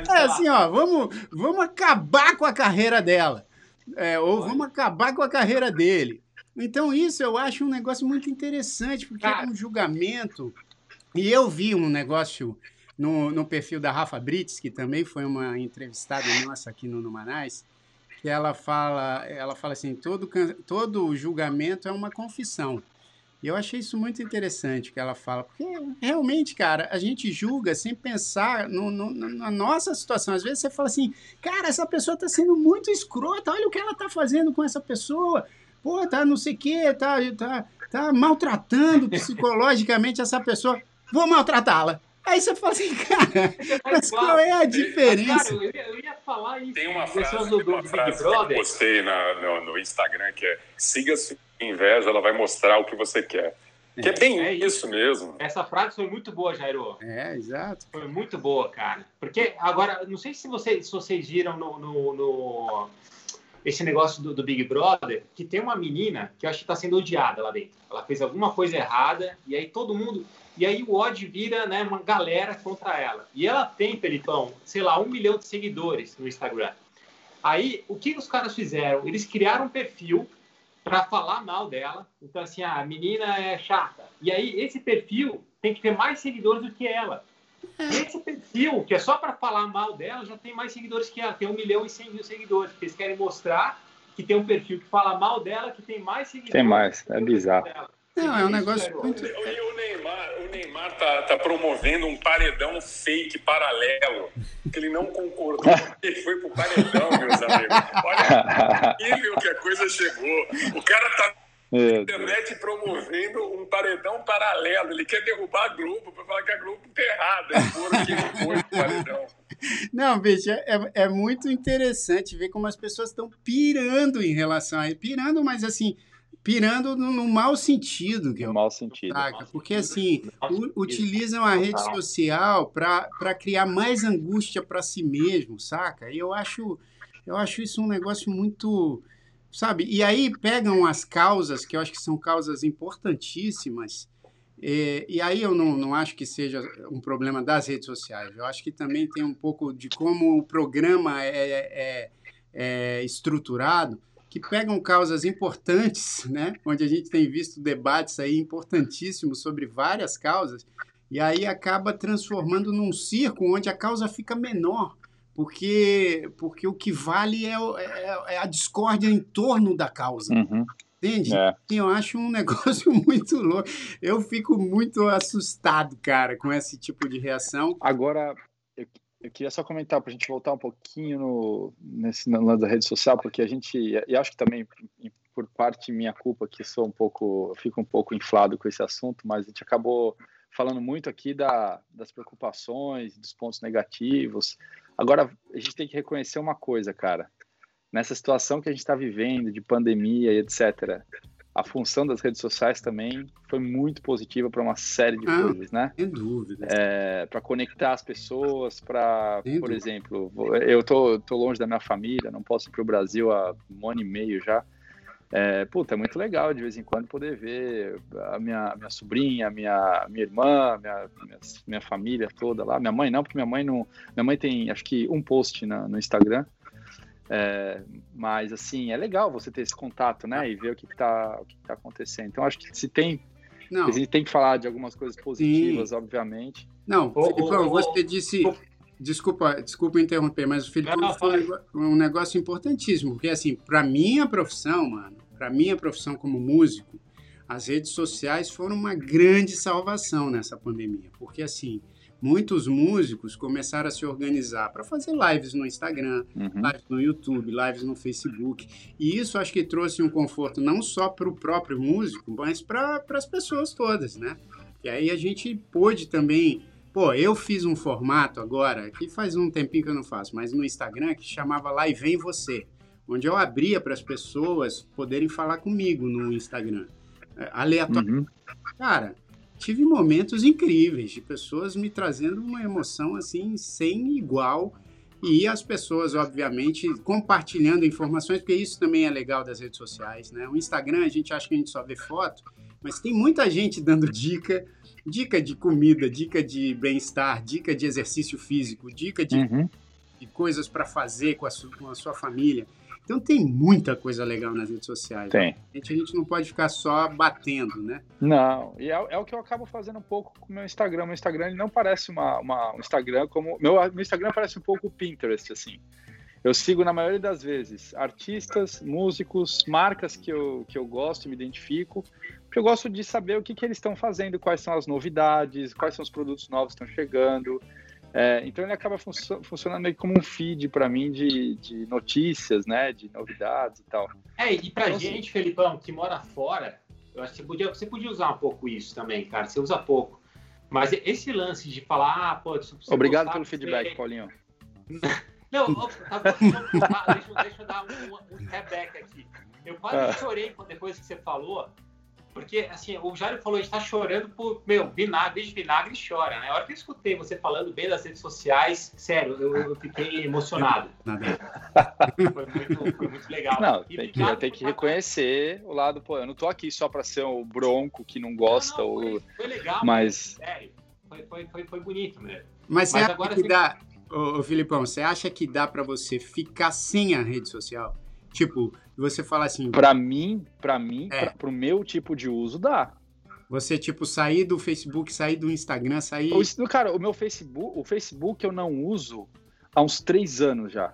A: É assim, ó, vamos, vamos acabar com a carreira dela. É, ou vamos acabar com a carreira dele. Então, isso eu acho um negócio muito interessante, porque é um julgamento. E eu vi um negócio no, no perfil da Rafa Brits, que também foi uma entrevistada nossa aqui no Numanais, que ela fala, ela fala assim, todo, todo julgamento é uma confissão. E eu achei isso muito interessante que ela fala, porque realmente, cara, a gente julga sem pensar no, no, na nossa situação. Às vezes você fala assim, cara, essa pessoa está sendo muito escrota, olha o que ela está fazendo com essa pessoa. Pô, tá não sei o quê, tá, tá, tá maltratando psicologicamente essa pessoa. Vou maltratá-la. Aí você fala assim, cara, [LAUGHS] mas qual é a diferença?
B: Cara, eu, ia, eu ia falar isso.
D: Tem uma frase, do, uma frase que eu postei na, no, no, Instagram que é siga sua inveja, ela vai mostrar o que você quer. Que é, é bem é isso. mesmo.
B: Essa frase foi muito boa, Jairo.
A: É, exato.
B: Foi muito boa, cara. Porque agora, não sei se vocês, se vocês viram no, no, no esse negócio do, do, Big Brother, que tem uma menina que eu acho que está sendo odiada lá dentro. Ela fez alguma coisa errada e aí todo mundo e aí o odd vira né, uma galera contra ela. E ela tem, Pelitão, sei lá, um milhão de seguidores no Instagram. Aí, o que os caras fizeram? Eles criaram um perfil para falar mal dela. Então, assim, ah, a menina é chata. E aí, esse perfil tem que ter mais seguidores do que ela. E esse perfil, que é só para falar mal dela, já tem mais seguidores que ela. Tem um milhão e cem mil seguidores. Porque eles querem mostrar que tem um perfil que fala mal dela, que tem mais seguidores.
C: Tem mais, é bizarro.
A: Não, é um negócio muito.
D: E o Neymar, o Neymar tá, tá promovendo um paredão fake paralelo, que ele não concordou, [LAUGHS] ele foi pro paredão, meus amigos. Olha nível que a coisa chegou. O cara tá na internet promovendo um paredão paralelo. Ele quer derrubar a Globo para falar que a Globo tá errada. Ele foi pro paredão.
A: Não, bicho, é, é, é muito interessante ver como as pessoas estão pirando em relação a ele. Pirando, mas assim, pirando no, no mau sentido. Que
C: no mau sentido.
A: Porque, assim, u, utilizam a rede social para criar mais angústia para si mesmo, saca? E eu acho, eu acho isso um negócio muito. Sabe? E aí pegam as causas, que eu acho que são causas importantíssimas, e, e, aí eu não, não acho que seja um problema das redes sociais. Eu acho que também tem um pouco de como o programa é, é, é estruturado que pegam causas importantes, [LAUGHS] né? onde a gente tem visto debates aí importantíssimos sobre várias causas, e aí acaba transformando num circo onde a causa fica menor, porque, porque o que vale é, é, é a discórdia em torno da causa.
C: Uhum.
A: Entende? É. Eu acho um [LAUGHS] negócio muito louco. Eu fico muito assustado, cara, com esse tipo de reação.
C: Agora, eu queria só comentar para a gente voltar um pouquinho no, nesse lance da rede social, porque a gente, e acho que também por parte minha culpa que sou um pouco, fico um pouco inflado com esse assunto, mas a gente acabou falando muito aqui da, das preocupações, dos pontos negativos. Agora, a gente tem que reconhecer uma coisa, cara. Nessa situação que a gente está vivendo, de pandemia e etc., a função das redes sociais também foi muito positiva para uma série de ah, coisas, né?
A: Sem dúvida.
C: É, para conectar as pessoas, para, por dúvida. exemplo, eu tô, tô longe da minha família, não posso ir para o Brasil há um ano e meio já. É, puta, é muito legal de vez em quando poder ver a minha, minha sobrinha, minha, minha irmã, minha, minha, minha família toda lá. Minha mãe não, porque minha mãe não. Minha mãe tem acho que um post na, no Instagram. É, mas assim, é legal você ter esse contato, né? E ver o que, está o que tá acontecendo. Então, acho que se tem. Não. A gente tem que falar de algumas coisas positivas, Sim. obviamente.
A: Não, Filipão, você disse. Desculpa, desculpa interromper, mas o Filipão falou um negócio importantíssimo, porque assim, para minha profissão, mano, para minha profissão como músico, as redes sociais foram uma grande salvação nessa pandemia, porque assim, muitos músicos começaram a se organizar para fazer lives no Instagram, uhum. lives no YouTube, lives no Facebook. E isso acho que trouxe um conforto não só para o próprio músico, mas para as pessoas todas, né? E aí a gente pôde também. Pô, eu fiz um formato agora, que faz um tempinho que eu não faço, mas no Instagram, que chamava Live Vem Você, onde eu abria para as pessoas poderem falar comigo no Instagram. É, aleatório. Uhum. Cara, tive momentos incríveis de pessoas me trazendo uma emoção assim sem igual. E as pessoas obviamente compartilhando informações porque isso também é legal das redes sociais né? O Instagram a gente acha que a gente só vê foto mas tem muita gente dando dica dica de comida dica de bem-estar dica de exercício físico dica de, uhum. de coisas para fazer com a, com a sua família então tem muita coisa legal nas redes sociais.
C: Tem.
A: A gente, a gente não pode ficar só batendo, né?
C: Não, e é, é, o que eu acabo fazendo um pouco com o meu Instagram. Meu Instagram ele não parece uma, uma, um Instagram como. Meu, meu Instagram parece um pouco o Pinterest, assim. Eu sigo, na maioria das vezes, artistas, músicos, marcas que eu, que eu gosto e me identifico, porque eu gosto de saber o que, que eles estão fazendo, quais são as novidades, quais são os produtos novos que estão chegando. É, então ele acaba funcionando meio como um feed para mim de, de, notícias, né, de novidades e tal.
B: É, e para então, gente, assim, Felipão, que mora fora, eu acho que você podia, você podia usar um pouco isso também, cara. Você usa pouco. Mas esse lance de falar, ah, pô,
C: Obrigado pelo feedback, você... Paulinho. [LAUGHS]
B: Não, tá deixa, deixa eu dar um, um, um aqui. Eu quase ah. chorei depois que você falou, porque, assim, o Jairo falou, a gente tá chorando por, meu, vinagre, desde vinagre chora, né? A hora que eu escutei você falando bem das redes sociais, sério, eu, eu fiquei emocionado. [LAUGHS] foi, muito, foi muito legal.
C: Não, tem que, tem que reconhecer o lado, pô, eu não tô aqui só pra ser o bronco que não gosta. Não, não,
B: foi, foi legal,
C: mas...
B: sério, foi, foi, foi, foi bonito mesmo.
A: Mas, mas agora que dá, ô, ô, Filipão, você acha que dá pra você ficar sem a rede social? Tipo, você fala assim.
C: Para mim, para mim, é. para o meu tipo de uso dá.
A: Você tipo sair do Facebook, sair do Instagram, sair.
C: O, cara, o meu Facebook, o Facebook eu não uso há uns três anos já.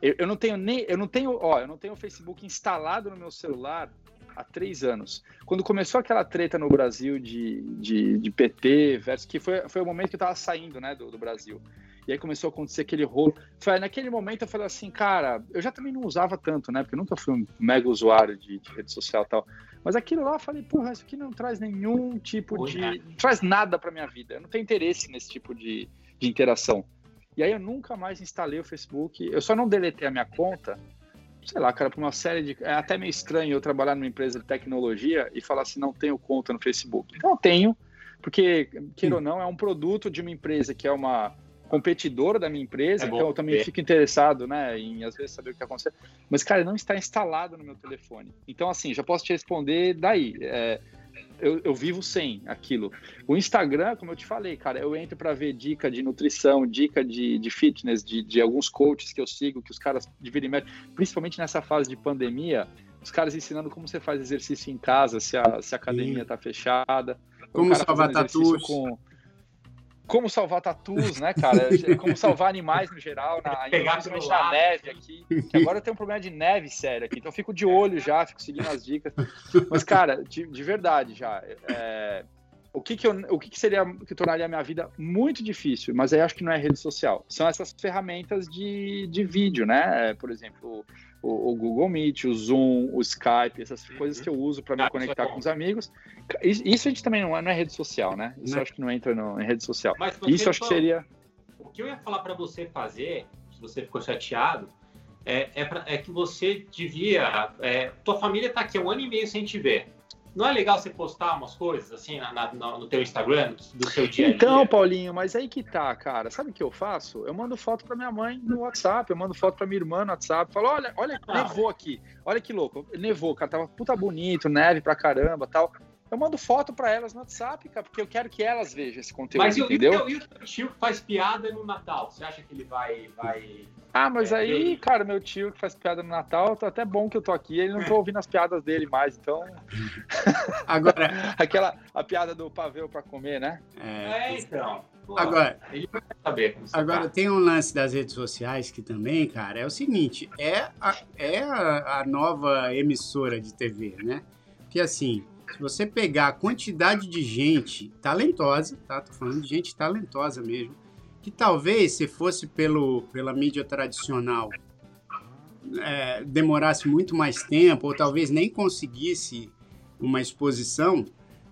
C: Eu, eu não tenho nem, eu não tenho, ó, eu não tenho o Facebook instalado no meu celular há três anos. Quando começou aquela treta no Brasil de, de, de PT versus que foi, foi o momento que eu tava saindo, né, do, do Brasil. E aí começou a acontecer aquele rolo. Foi, naquele momento eu falei assim, cara, eu já também não usava tanto, né? Porque eu nunca fui um mega usuário de, de rede social e tal. Mas aquilo lá eu falei, porra, isso aqui não traz nenhum tipo de. Não traz nada pra minha vida. Eu não tenho interesse nesse tipo de, de interação. E aí eu nunca mais instalei o Facebook. Eu só não deletei a minha conta, sei lá, cara, por uma série de. É até meio estranho eu trabalhar numa empresa de tecnologia e falar assim, não tenho conta no Facebook. Então eu tenho, porque, queira ou não, é um produto de uma empresa que é uma competidora da minha empresa, é então eu também fico interessado, né, em às vezes saber o que está acontecendo. Mas, cara, não está instalado no meu telefone. Então, assim, já posso te responder daí. É, eu, eu, vivo sem aquilo. O Instagram, como eu te falei, cara, eu entro para ver dica de nutrição, dica de, de fitness, de, de, alguns coaches que eu sigo, que os caras dividem, principalmente nessa fase de pandemia, os caras ensinando como você faz exercício em casa, se a, se a academia está fechada.
A: Como salvar tatuos.
C: Com, como salvar tatus, né, cara? [LAUGHS] Como salvar animais no geral, na, principalmente na neve aqui. Que agora eu tenho um problema de neve sério aqui, então eu fico de olho já, fico seguindo as dicas. Mas, cara, de, de verdade já. É, o que, que, eu, o que, que seria que tornaria a minha vida muito difícil, mas aí acho que não é rede social. São essas ferramentas de, de vídeo, né? Por exemplo, o, o, Google Meet, o Zoom, o Skype, essas uhum. coisas que eu uso para me ah, conectar é com os amigos. Isso a gente também não é, não é rede social, né? Isso não. acho que não entra no, em rede social. Isso acho que seria.
B: O que eu ia falar para você fazer, se você ficou chateado, é, é, pra, é que você devia. É, tua família está aqui há um ano e meio sem te ver não é legal você postar umas coisas assim na, na, no teu Instagram, do seu dia a
C: dia? Então, Paulinho, mas aí que tá, cara. Sabe o que eu faço? Eu mando foto pra minha mãe no WhatsApp, eu mando foto pra minha irmã no WhatsApp. Falo, olha, olha, ah, nevou aqui. Olha que louco. Nevou, cara, tava puta bonito, neve pra caramba tal. Eu mando foto para elas no WhatsApp, cara, porque eu quero que elas vejam esse conteúdo, Mas entendeu? Mas
B: e o tio que faz piada no Natal? Você acha que ele vai... vai
C: ah, mas é, aí, cara, meu tio que faz piada no Natal, tá até bom que eu tô aqui, ele não tô [LAUGHS] ouvindo as piadas dele mais, então... [LAUGHS] Agora... [LAUGHS] Aquela, a piada do pavê para comer, né?
B: É, é então...
A: Pô, agora, ele vai saber agora tá. tem um lance das redes sociais que também, cara, é o seguinte, é a, é a, a nova emissora de TV, né? Que assim, se você pegar a quantidade de gente talentosa, tá? Tô falando de gente talentosa mesmo, que talvez se fosse pelo, pela mídia tradicional é, demorasse muito mais tempo, ou talvez nem conseguisse uma exposição,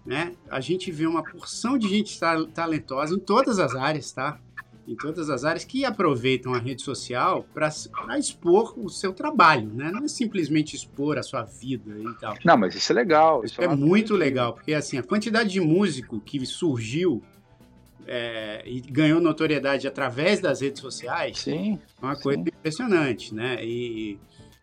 A: né? A gente vê uma porção de gente talentosa em todas as áreas, tá? Em todas as áreas que aproveitam a rede social para expor o seu trabalho, né? Não é simplesmente expor a sua vida e tal.
C: Não, mas isso é legal.
A: Isso, isso é, é muito legal, porque assim, a quantidade de músico que surgiu é, e ganhou notoriedade através das redes sociais
C: sim,
A: é uma coisa sim. impressionante, né? E,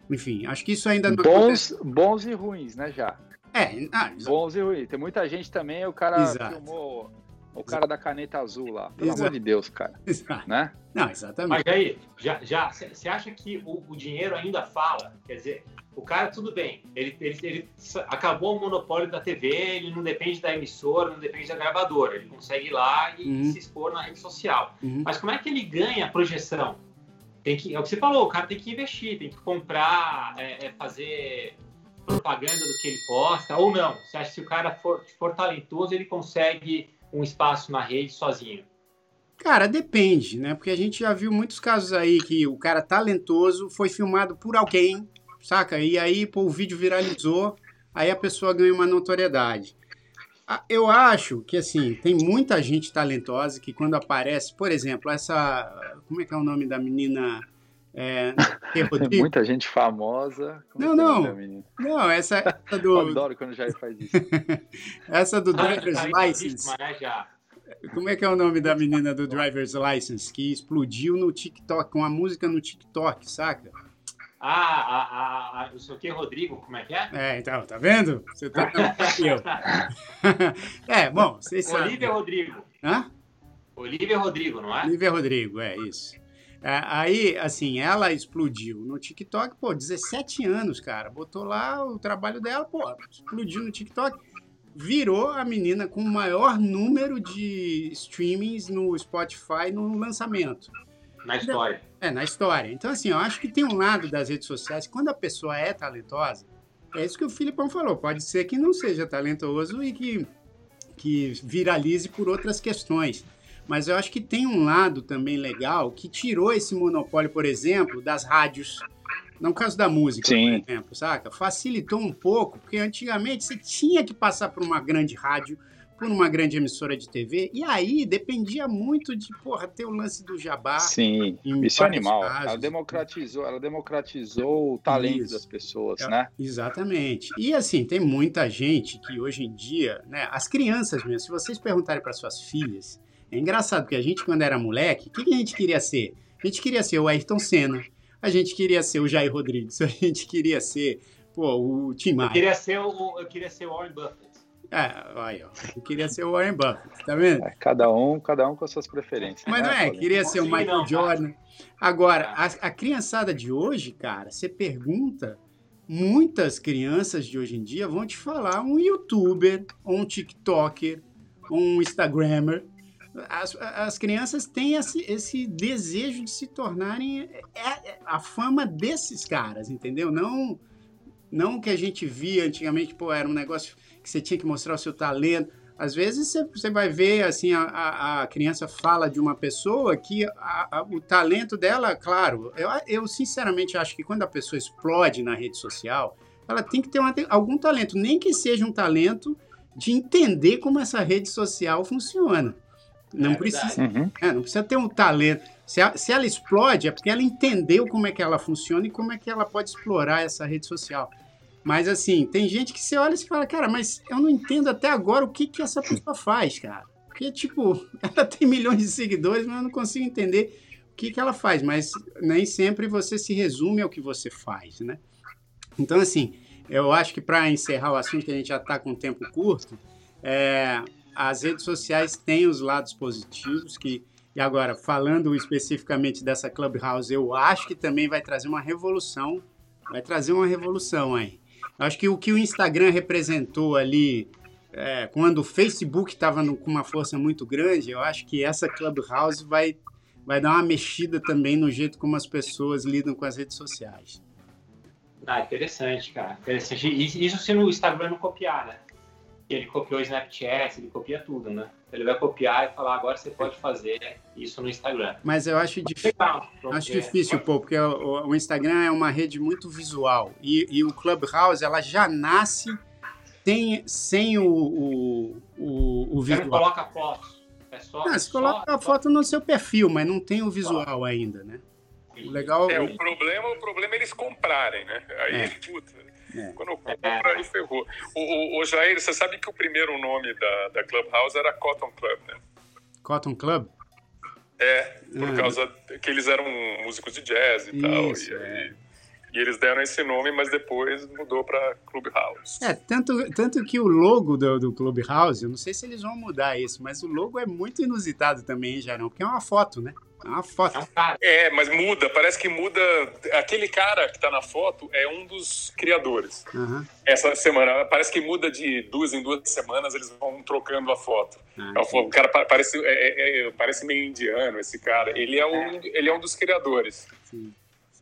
A: enfim, acho que isso ainda não
C: bons, acontece. bons e ruins, né, já.
A: É, ah,
C: bons e ruins. Tem muita gente também, o cara Exato. filmou o cara da caneta azul lá. Pelo Exato. amor de Deus, cara. Exato. Né?
A: Não, exatamente.
B: Mas aí, já você acha que o, o, dinheiro ainda fala? Quer dizer, o cara, tudo bem, ele, ele, ele, acabou o monopólio da TV, ele não depende da emissora, não depende da gravadora, ele consegue ir lá e uhum. se expor na rede social. Uhum. Mas como é que ele ganha projeção? Tem que, é o que você falou, o cara tem que investir, tem que comprar, é, é fazer propaganda do que ele posta, ou não. Você acha que se o cara for, for talentoso, ele consegue um espaço na rede sozinho?
A: Cara, depende, né? Porque a gente já viu muitos casos aí que o cara talentoso foi filmado por alguém, saca? E aí pô, o vídeo viralizou, aí a pessoa ganha uma notoriedade. Ah, eu acho que, assim, tem muita gente talentosa que quando aparece, por exemplo, essa. Como é que é o nome da menina? É, [LAUGHS]
C: muita gente famosa.
A: Como não, não. Não, essa, essa do. [LAUGHS]
C: Eu adoro quando o Jair faz isso. [LAUGHS]
A: essa do Driver's License. Como é que é o nome da menina do Driver's License que explodiu no TikTok, com a música no TikTok, saca?
B: Ah, a, a, a, o seu que, Rodrigo, como é que é?
A: É, então, tá vendo? Você tá eu. é, bom, vocês
B: sabem. Olivia Rodrigo.
A: Hã?
B: Olivia Rodrigo, não é?
A: Olivia Rodrigo, é isso. É, aí, assim, ela explodiu no TikTok, pô, 17 anos, cara. Botou lá o trabalho dela, pô, explodiu no TikTok. Virou a menina com o maior número de streamings no Spotify no lançamento.
B: Na história.
A: É, na história. Então, assim, eu acho que tem um lado das redes sociais, quando a pessoa é talentosa, é isso que o Filipão falou. Pode ser que não seja talentoso e que, que viralize por outras questões. Mas eu acho que tem um lado também legal que tirou esse monopólio, por exemplo, das rádios. No caso da música, Sim. por exemplo, saca? Facilitou um pouco, porque antigamente você tinha que passar por uma grande rádio, por uma grande emissora de TV, e aí dependia muito de, porra, ter o lance do jabá.
C: Sim, isso é animal. Casos, ela democratizou, ela democratizou o talento isso. das pessoas, é, né?
A: Exatamente. E assim, tem muita gente que hoje em dia, né, as crianças mesmo, se vocês perguntarem para suas filhas, é engraçado, porque a gente, quando era moleque, o que, que a gente queria ser? A gente queria ser o Ayrton Senna, a gente queria ser o Jair Rodrigues, [LAUGHS] a gente queria ser pô, o Tim Maia.
B: Eu queria ser o, eu queria ser o Warren Buffett.
A: É, aí, ó. Eu queria ser o Warren Buffett, tá vendo? É,
C: cada um, cada um com as suas preferências.
A: Mas né, não é, queria ser o Michael não, Jordan. Agora, a, a criançada de hoje, cara, você pergunta, muitas crianças de hoje em dia vão te falar um youtuber, ou um tiktoker, ou um instagrammer, as, as crianças têm esse, esse desejo de se tornarem é, é, a fama desses caras, entendeu? Não não que a gente via antigamente, pô, era um negócio que você tinha que mostrar o seu talento. às vezes você, você vai ver, assim, a, a, a criança fala de uma pessoa que a, a, o talento dela, claro, eu, eu sinceramente acho que quando a pessoa explode na rede social, ela tem que ter uma, algum talento, nem que seja um talento de entender como essa rede social funciona. Não, é precisa, uhum. é, não precisa ter um talento. Se, a, se ela explode, é porque ela entendeu como é que ela funciona e como é que ela pode explorar essa rede social. Mas assim, tem gente que você olha e fala, cara, mas eu não entendo até agora o que, que essa pessoa faz, cara. Porque, tipo, [LAUGHS] ela tem milhões de seguidores, mas eu não consigo entender o que, que ela faz. Mas nem sempre você se resume ao que você faz, né? Então, assim, eu acho que para encerrar o assunto, que a gente já está com um tempo curto, é, as redes sociais têm os lados positivos que e agora, falando especificamente dessa Clubhouse, eu acho que também vai trazer uma revolução. Vai trazer uma revolução aí. Acho que o que o Instagram representou ali, é, quando o Facebook estava com uma força muito grande, eu acho que essa Clubhouse vai, vai dar uma mexida também no jeito como as pessoas lidam com as redes sociais.
B: Ah, interessante, cara. Interessante. Isso se no Instagram não copiar, né? Ele copiou o Snapchat, ele copia tudo, né? Ele vai copiar e falar, agora você pode fazer isso no Instagram.
A: Mas eu acho, dif... acho difícil, pô, porque o, o, Instagram é uma rede muito visual. E, e, o Clubhouse, ela já nasce sem, sem o, o, o, o visual. Você
B: não coloca fotos. É só,
A: não, você coloca a foto no seu perfil, mas não tem o visual ainda, né?
D: O legal... É, o problema, o problema é eles comprarem, né? Aí, é. [LAUGHS] puta... É. Quando compra, aí ferrou. O, o, o, Jair, você sabe que o primeiro nome da, da Clubhouse era Cotton Club, né?
A: Cotton Club?
D: É, por ah. causa que eles eram músicos de jazz e Isso, tal. E, é. e, eles deram esse nome, mas depois mudou para Clubhouse.
A: É, tanto, tanto que o logo do, do Clubhouse, eu não sei se eles vão mudar isso, mas o logo é muito inusitado também, Jarão, porque é uma foto, né? É uma foto.
D: É, mas muda, parece que muda. Aquele cara que tá na foto é um dos criadores. Uhum. Essa semana, parece que muda de duas em duas semanas, eles vão trocando a foto. Ah, o cara parece, é, é, é, parece meio indiano, esse cara. Ele é um, ele é um dos criadores.
A: Sim.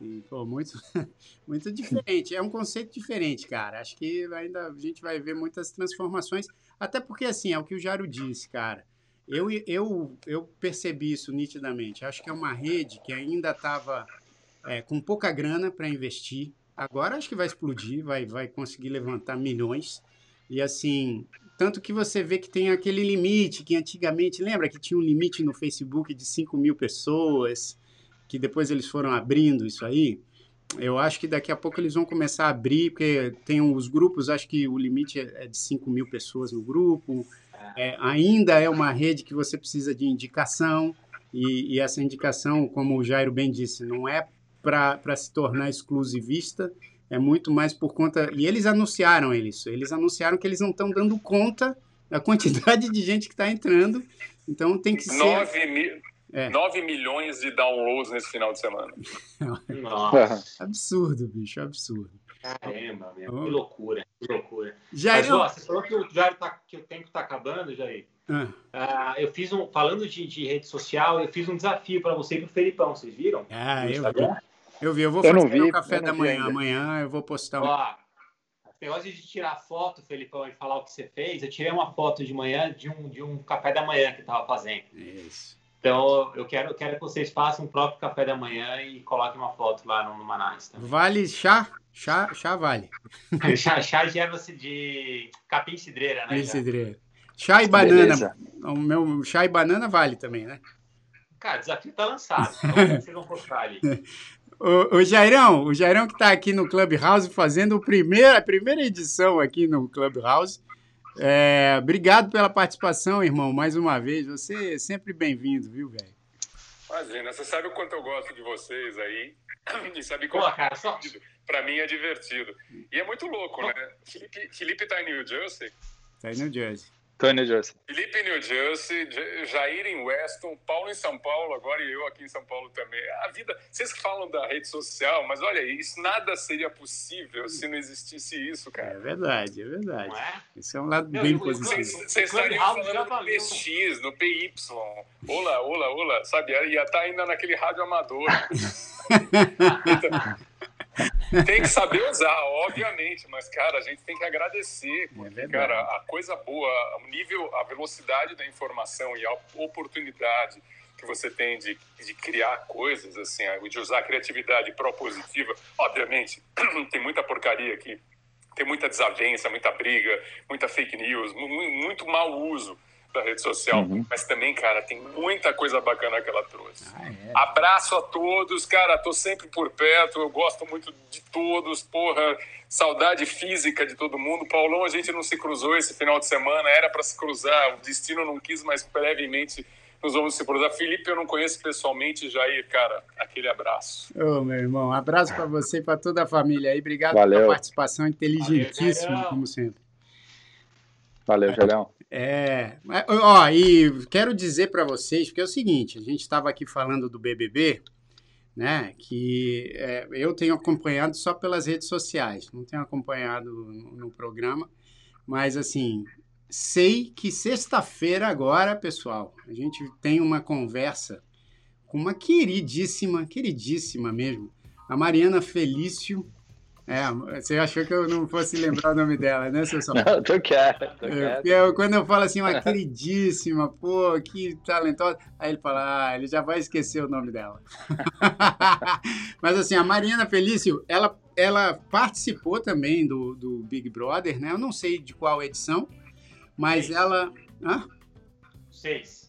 A: Sim, pô, muito, [LAUGHS] muito diferente. É um conceito diferente, cara. Acho que ainda a gente vai ver muitas transformações. Até porque, assim, é o que o Jaro disse, cara. Eu, eu, eu percebi isso nitidamente. Acho que é uma rede que ainda estava é, com pouca grana para investir. Agora acho que vai explodir, vai, vai conseguir levantar milhões. E assim, tanto que você vê que tem aquele limite que antigamente, lembra que tinha um limite no Facebook de 5 mil pessoas, que depois eles foram abrindo isso aí? Eu acho que daqui a pouco eles vão começar a abrir, porque tem os grupos, acho que o limite é, é de 5 mil pessoas no grupo. É, ainda é uma rede que você precisa de indicação, e, e essa indicação, como o Jairo bem disse, não é para se tornar exclusivista, é muito mais por conta. E eles anunciaram isso, eles anunciaram que eles não estão dando conta da quantidade de gente que está entrando, então tem que ser.
D: 9 mil. É. 9 milhões de downloads nesse final de semana. [LAUGHS]
A: Nossa. absurdo, bicho, absurdo.
B: Caramba, meu, que loucura, que loucura. Jair, Mas, ó, você falou que o, Jair tá, que o tempo está acabando, Jair. Ah. Uh, eu fiz um, falando de, de, rede social, eu fiz um desafio para você e para o Felipão, vocês viram?
A: Ah, eu vi. Eu vi, eu vou eu fazer o café da manhã. Amanhã eu vou postar um. Ó,
B: negócio de tirar foto, Felipão, e falar o que você fez, eu tirei uma foto de manhã de um, de um café da manhã que eu estava fazendo. Isso. Então, eu quero, eu quero que vocês façam o próprio café da manhã e coloquem uma foto lá no, no Manaus.
A: Vale chá? Chá, chá vale. [LAUGHS]
B: chá, chá de erva de capim cidreira, né? Capim
A: cidreira. Chá e banana. Beleza. O meu chá e banana vale também, né?
B: Cara, o desafio tá lançado. Então, vocês vão postar ali. [LAUGHS]
A: O, o Jairão, o Jairão que está aqui no Clubhouse fazendo o primeiro, a primeira edição aqui no Clubhouse. É, obrigado pela participação, irmão, mais uma vez. Você é sempre bem-vindo, viu, velho?
D: Imagina, você sabe o quanto eu gosto de vocês aí. [CLEARS THROAT] E sabe como Pô, cara, só... pra mim é divertido. E é muito louco, né? Felipe, Felipe tá em New Jersey.
A: Tá em New Jersey.
C: Tô em New Jersey.
D: Felipe em New Jersey, Jair em Weston, Paulo em São Paulo, agora e eu aqui em São Paulo também. A vida, vocês falam da rede social, mas olha, isso nada seria possível se não existisse isso, cara.
A: É verdade, é verdade. É? Isso é um lado bem positivo.
D: Vocês estariam falando no PX, no PY, olá, olá, olá, sabe? Ia estar tá ainda naquele rádio amador. [LAUGHS] tem que saber usar, obviamente, mas, cara, a gente tem que agradecer,
A: É
D: porque,
A: verdade.
D: cara, a coisa boa, o nível, a velocidade da informação e a oportunidade que você tem de, de criar coisas, assim, de usar a criatividade propositiva, obviamente, [CLEARS THROAT] tem muita porcaria aqui, tem muita desavença, muita briga, muita fake news, mu- mu- muito mau uso da rede social,
C: Uhum.
D: mas também, cara, tem muita coisa bacana que ela trouxe.
A: Ah, é.
D: Abraço a todos, cara. Tô sempre por perto. Eu gosto muito de todos. Porra, saudade física de todo mundo. Paulão, a gente não se cruzou esse final de semana. Era para se cruzar. O destino não quis, mas brevemente nos vamos se cruzar. Felipe, eu não conheço pessoalmente. Jair, cara, aquele abraço.
A: Ô, meu irmão, abraço para você e para toda a família aí. Obrigado
C: Valeu.
A: pela participação inteligentíssima,
B: Valeu,
A: como sempre.
C: Valeu, Gelhão.
A: É, ó, e quero dizer para vocês, porque é o seguinte, a gente estava aqui falando do BBB, né, que é, eu tenho acompanhado só pelas redes sociais, não tenho acompanhado no, no programa, mas assim, sei que sexta-feira agora, pessoal, a gente tem uma conversa com uma queridíssima, queridíssima mesmo, a Mariana Felício, é, você achou que eu não fosse lembrar o nome dela, né, seu Sal? [LAUGHS]
C: Não, tô quieto, tô
A: É,
C: quieto.
A: eu- quando eu falo assim, uma queridíssima, pô, que talentosa, aí ele fala, ah, ele já vai esquecer o nome dela. [LAUGHS] Mas assim, a Mariana Felício, ela, ela participou também do, do Big Brother, né? Eu não sei de qual edição, mas
B: Seis.
A: ela. Hã?
B: Seis.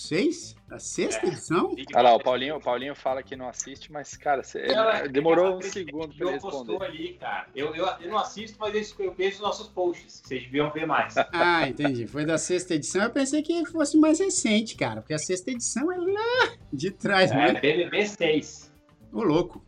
A: Seis? A sexta
B: É.
A: edição?
C: Olha lá, o. Paulinho, o Paulinho fala que não assiste, mas, cara,
B: Ela-
C: demorou um segundo pra
B: Eu
C: ele
B: postou
C: responder.
B: ali, cara. Eu, eu, eu não assisto, mas eu, eu vejo os nossos posts, que vocês deviam ver mais. [LAUGHS]
A: Ah, entendi. Foi da sexta edição. Eu pensei que fosse mais recente, cara, porque a sexta edição é lá de trás, né?
B: É, BBB 6.
A: Ô, louco.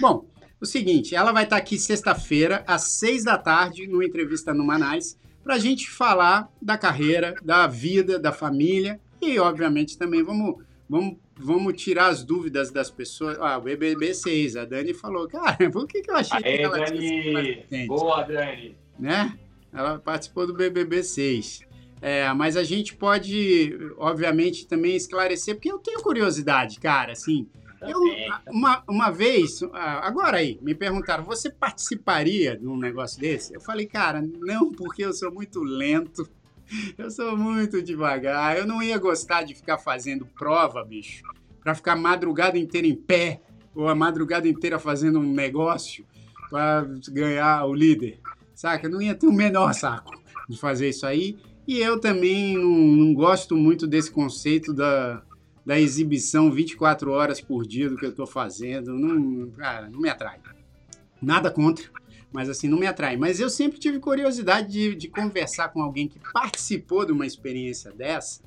A: Bom, o seguinte, ela vai estar aqui sexta-feira, às seis da tarde, numa entrevista no Manais, para a gente falar da carreira, da vida, da família e, obviamente, também vamos, vamos, vamos tirar as dúvidas das pessoas. Ah, o BBB 6, a Dani falou, cara, por que, que eu achei que
B: Aê,
A: ela tinha sido mais
B: Dani!
A: recente?"
B: Boa, Dani!
A: né? Ela participou do BBB 6. É, mas a gente pode, obviamente, também esclarecer, porque eu tenho curiosidade, cara, assim. Eu, uma, uma vez, ah, agora aí, me perguntaram, você participaria de um negócio desse? Eu falei, cara, não, porque eu sou muito lento, [LAUGHS] eu sou muito devagar, eu não ia gostar de ficar fazendo prova, bicho, pra ficar a madrugada inteira em pé, ou a madrugada inteira fazendo um negócio pra ganhar o líder, saca? Eu não ia ter o menor saco de fazer isso aí, e eu também não, não gosto muito desse conceito da, da exibição 24 horas por dia do que eu tô fazendo. Não, cara, não me atrai. Nada contra, mas assim, não me atrai. Mas eu sempre tive curiosidade de, de conversar com alguém que participou de uma experiência dessa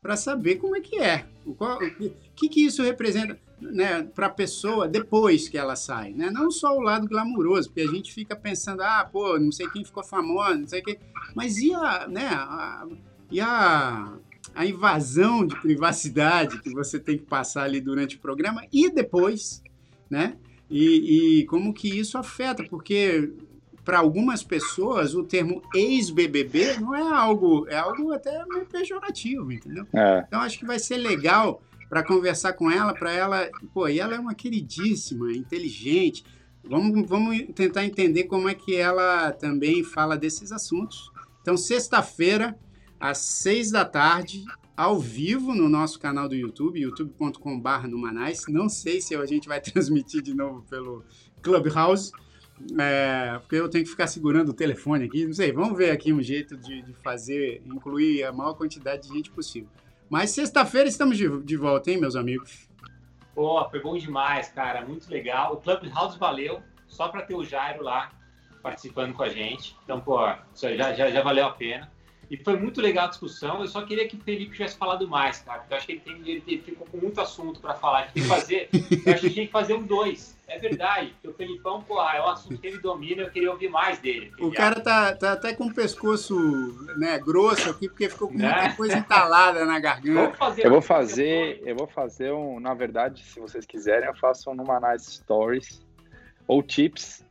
A: para saber como é que é. O, qual- o que, que isso representa né, para a pessoa depois que ela sai. Né? Não só o lado glamuroso, porque a gente fica pensando, ah, pô, não sei quem ficou famoso, não sei quem. Mas e a, né, a, e a, a invasão de privacidade que você tem que passar ali durante o programa e depois, né? E, e como que isso afeta, porque para algumas pessoas o termo ex-BBB não é algo, é algo até meio pejorativo, entendeu?
C: É.
A: Então acho que vai ser legal para conversar com ela, para ela, pô, e ela é uma queridíssima, inteligente. Vamos, vamos tentar entender como é que ela também fala desses assuntos. Então, sexta-feira, às seis da tarde, ao vivo no nosso canal do YouTube, youtube.com.br no Manais. Não sei se a gente vai [LAUGHS] transmitir de novo pelo Clubhouse, é, porque eu tenho que ficar segurando o telefone aqui. Não sei, vamos ver aqui um jeito de, de fazer, incluir a maior quantidade de gente possível. Mas sexta-feira estamos de, de volta, hein, meus amigos?
B: Pô, foi bom demais, cara. Muito legal. O Clubhouse valeu, só para ter o Jairo lá participando com a gente. Então, pô, já, já, já valeu a pena. E foi muito legal a discussão. Eu só queria que o Felipe tivesse falado mais, cara. Porque eu acho que ele, tem, ele, ele ficou com muito assunto para falar. A gente tem que fazer. [LAUGHS] eu acho que a gente tem que fazer um dois. É verdade. Porque o Felipão, pô, é um assunto que ele domina. Eu queria ouvir mais dele.
A: O cara tá, tá até com o pescoço né, grosso aqui, porque ficou com muita
B: Né?
A: coisa entalada na garganta.
C: Eu vou fazer, eu vou fazer um, na verdade, se vocês quiserem, eu faço um numa Nice Stories ou tips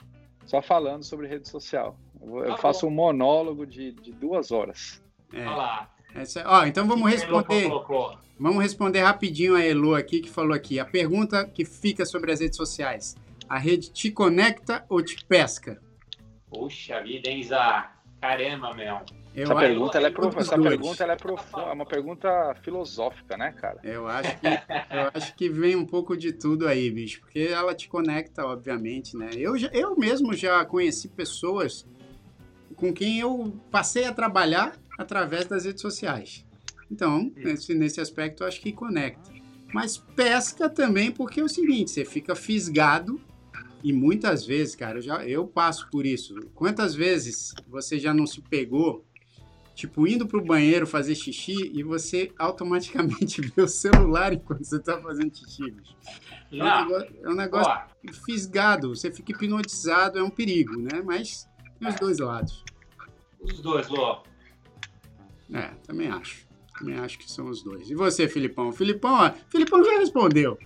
C: só falando sobre rede social. Eu,
B: Tá
C: faço
B: bom.
C: um monólogo de, de duas horas.
A: É,
B: Olha lá.
A: essa- ó, então vamos responder. Vamos responder rapidinho a Elo aqui, que falou aqui. A pergunta que fica sobre as redes sociais. a rede te conecta ou te pesca?
B: Puxa vida, hein, Zá? Caramba, meu.
C: Eu essa pergunta, ela é, prof... essa pergunta ela é, prof... é uma pergunta filosófica, né, cara?
A: Eu acho, que, eu acho que vem um pouco de tudo aí, bicho, porque ela te conecta, obviamente, né? Eu, já, eu mesmo já conheci pessoas com quem eu passei a trabalhar através das redes sociais. Então, nesse, nesse aspecto, eu acho que conecta. Mas pesca também, porque é o seguinte, você fica fisgado e muitas vezes, cara, eu, já, eu passo por isso. Quantas vezes você já não se pegou, tipo, indo pro banheiro fazer xixi e você automaticamente [LAUGHS] vê o celular enquanto você tá fazendo xixi, bicho? É um negócio, é um negócio fisgado, você fica hipnotizado, é um perigo, né? Mas os dois lados.
B: Os dois, Ló.
A: É, também acho. Também acho que são os dois. E você, Filipão? Filipão, ó, Filipão já respondeu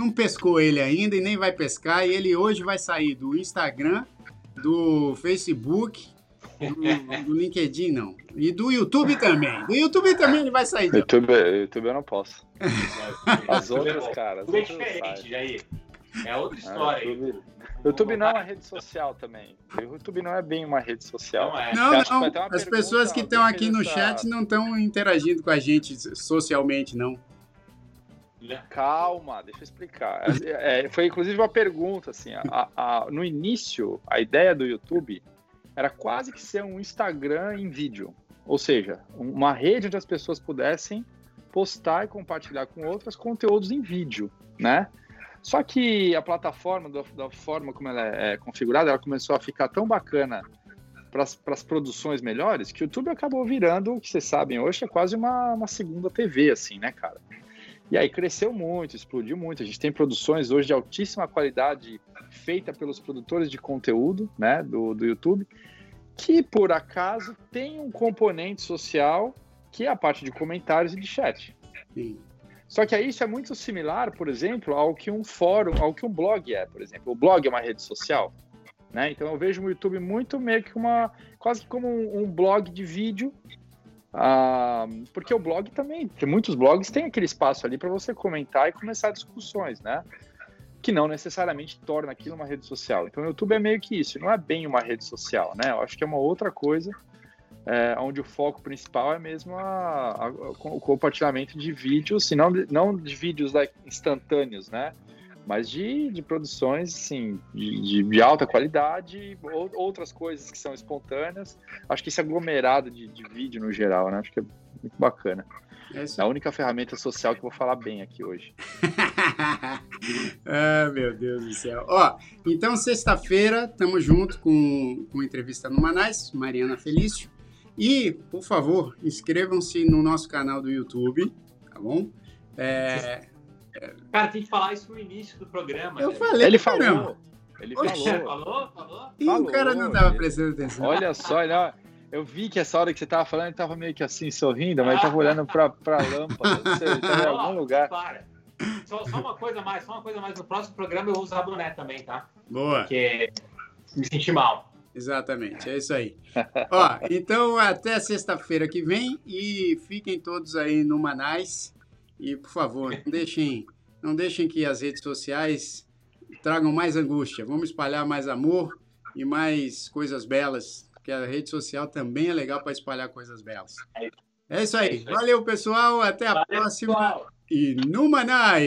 A: não pescou ele ainda e nem vai pescar. E ele hoje vai sair do Instagram, do Facebook, do, do LinkedIn, não. E do YouTube também. Do YouTube também ele vai sair.
C: YouTube, YouTube eu não posso. [LAUGHS] As outras, cara.
B: As é diferente, aí. É outra história.
C: Ah, YouTube, YouTube não é uma rede social também. O YouTube não é bem uma rede social.
A: Não, é. não, não as pessoas que estão aqui no chat não estão interagindo com a gente socialmente, não.
C: Calma, deixa eu explicar. É, é, foi inclusive uma pergunta, assim, a, a, no início, a ideia do YouTube era quase que ser um Instagram em vídeo. Ou seja, uma rede onde as pessoas pudessem postar e compartilhar com outras conteúdos em vídeo, né? Só que a plataforma, da, da forma como ela é, configurada, ela começou a ficar tão bacana para as produções melhores que o YouTube acabou virando, o que vocês sabem hoje, é quase uma, uma segunda TV, assim, né, cara? E aí cresceu muito, explodiu muito. A gente tem produções hoje de altíssima qualidade feita pelos produtores de conteúdo, né, do, do YouTube, que por acaso tem um componente social que é a parte de comentários e de chat. Sim. Só que aí isso é muito similar, por exemplo, ao que um fórum, ao que um blog é, por exemplo. O blog é uma rede social, né? Então eu vejo o YouTube muito meio que uma, quase como um, um blog de vídeo ah, porque o blog também, porque muitos blogs têm aquele espaço ali para você comentar e começar discussões, né? Que não necessariamente torna aquilo uma rede social. Então o YouTube é meio que isso, não é bem uma rede social, né? Eu acho que é uma outra coisa, é, onde o foco principal é mesmo a, a, o compartilhamento de vídeos, e não de, não de vídeos like, instantâneos, né? mas de, de produções assim, de, de alta qualidade, ou, outras coisas que são espontâneas. Acho que esse aglomerado de, de vídeo no geral, né? Acho que é muito bacana. É, é a única ferramenta social que eu vou falar bem aqui hoje. [LAUGHS]
A: ah, meu Deus do céu. Ó, então sexta-feira estamos junto com, com entrevista no Manais, Mariana Felício. E, por favor, inscrevam-se no nosso canal do YouTube, tá bom? É,
B: Cara, tem que falar isso no início do programa.
A: Eu né? falei,
C: ele falou.
B: Ele falou. falou, falou.
A: E
B: falou,
A: o cara não tava prestando atenção.
C: Olha só, ele, eu vi que essa hora que você tava falando, ele tava meio que assim, sorrindo, mas ele tava olhando pra, pra lâmpada, não sei, ele tava em algum lugar.
B: Para. Só, só, uma coisa mais, só uma coisa mais. No próximo programa eu vou usar boné também, tá?
A: Boa.
B: Porque me senti mal.
A: Exatamente, é isso aí. [LAUGHS] Ó, então até sexta-feira que vem e fiquem todos aí no Manais. E, por favor, não deixem, não deixem que as redes sociais tragam mais angústia. Vamos espalhar mais amor e mais coisas belas, porque a rede social também é legal para espalhar coisas belas. É isso aí. Valeu, pessoal. Até a Valeu, próxima. Pessoal. E numa, numa,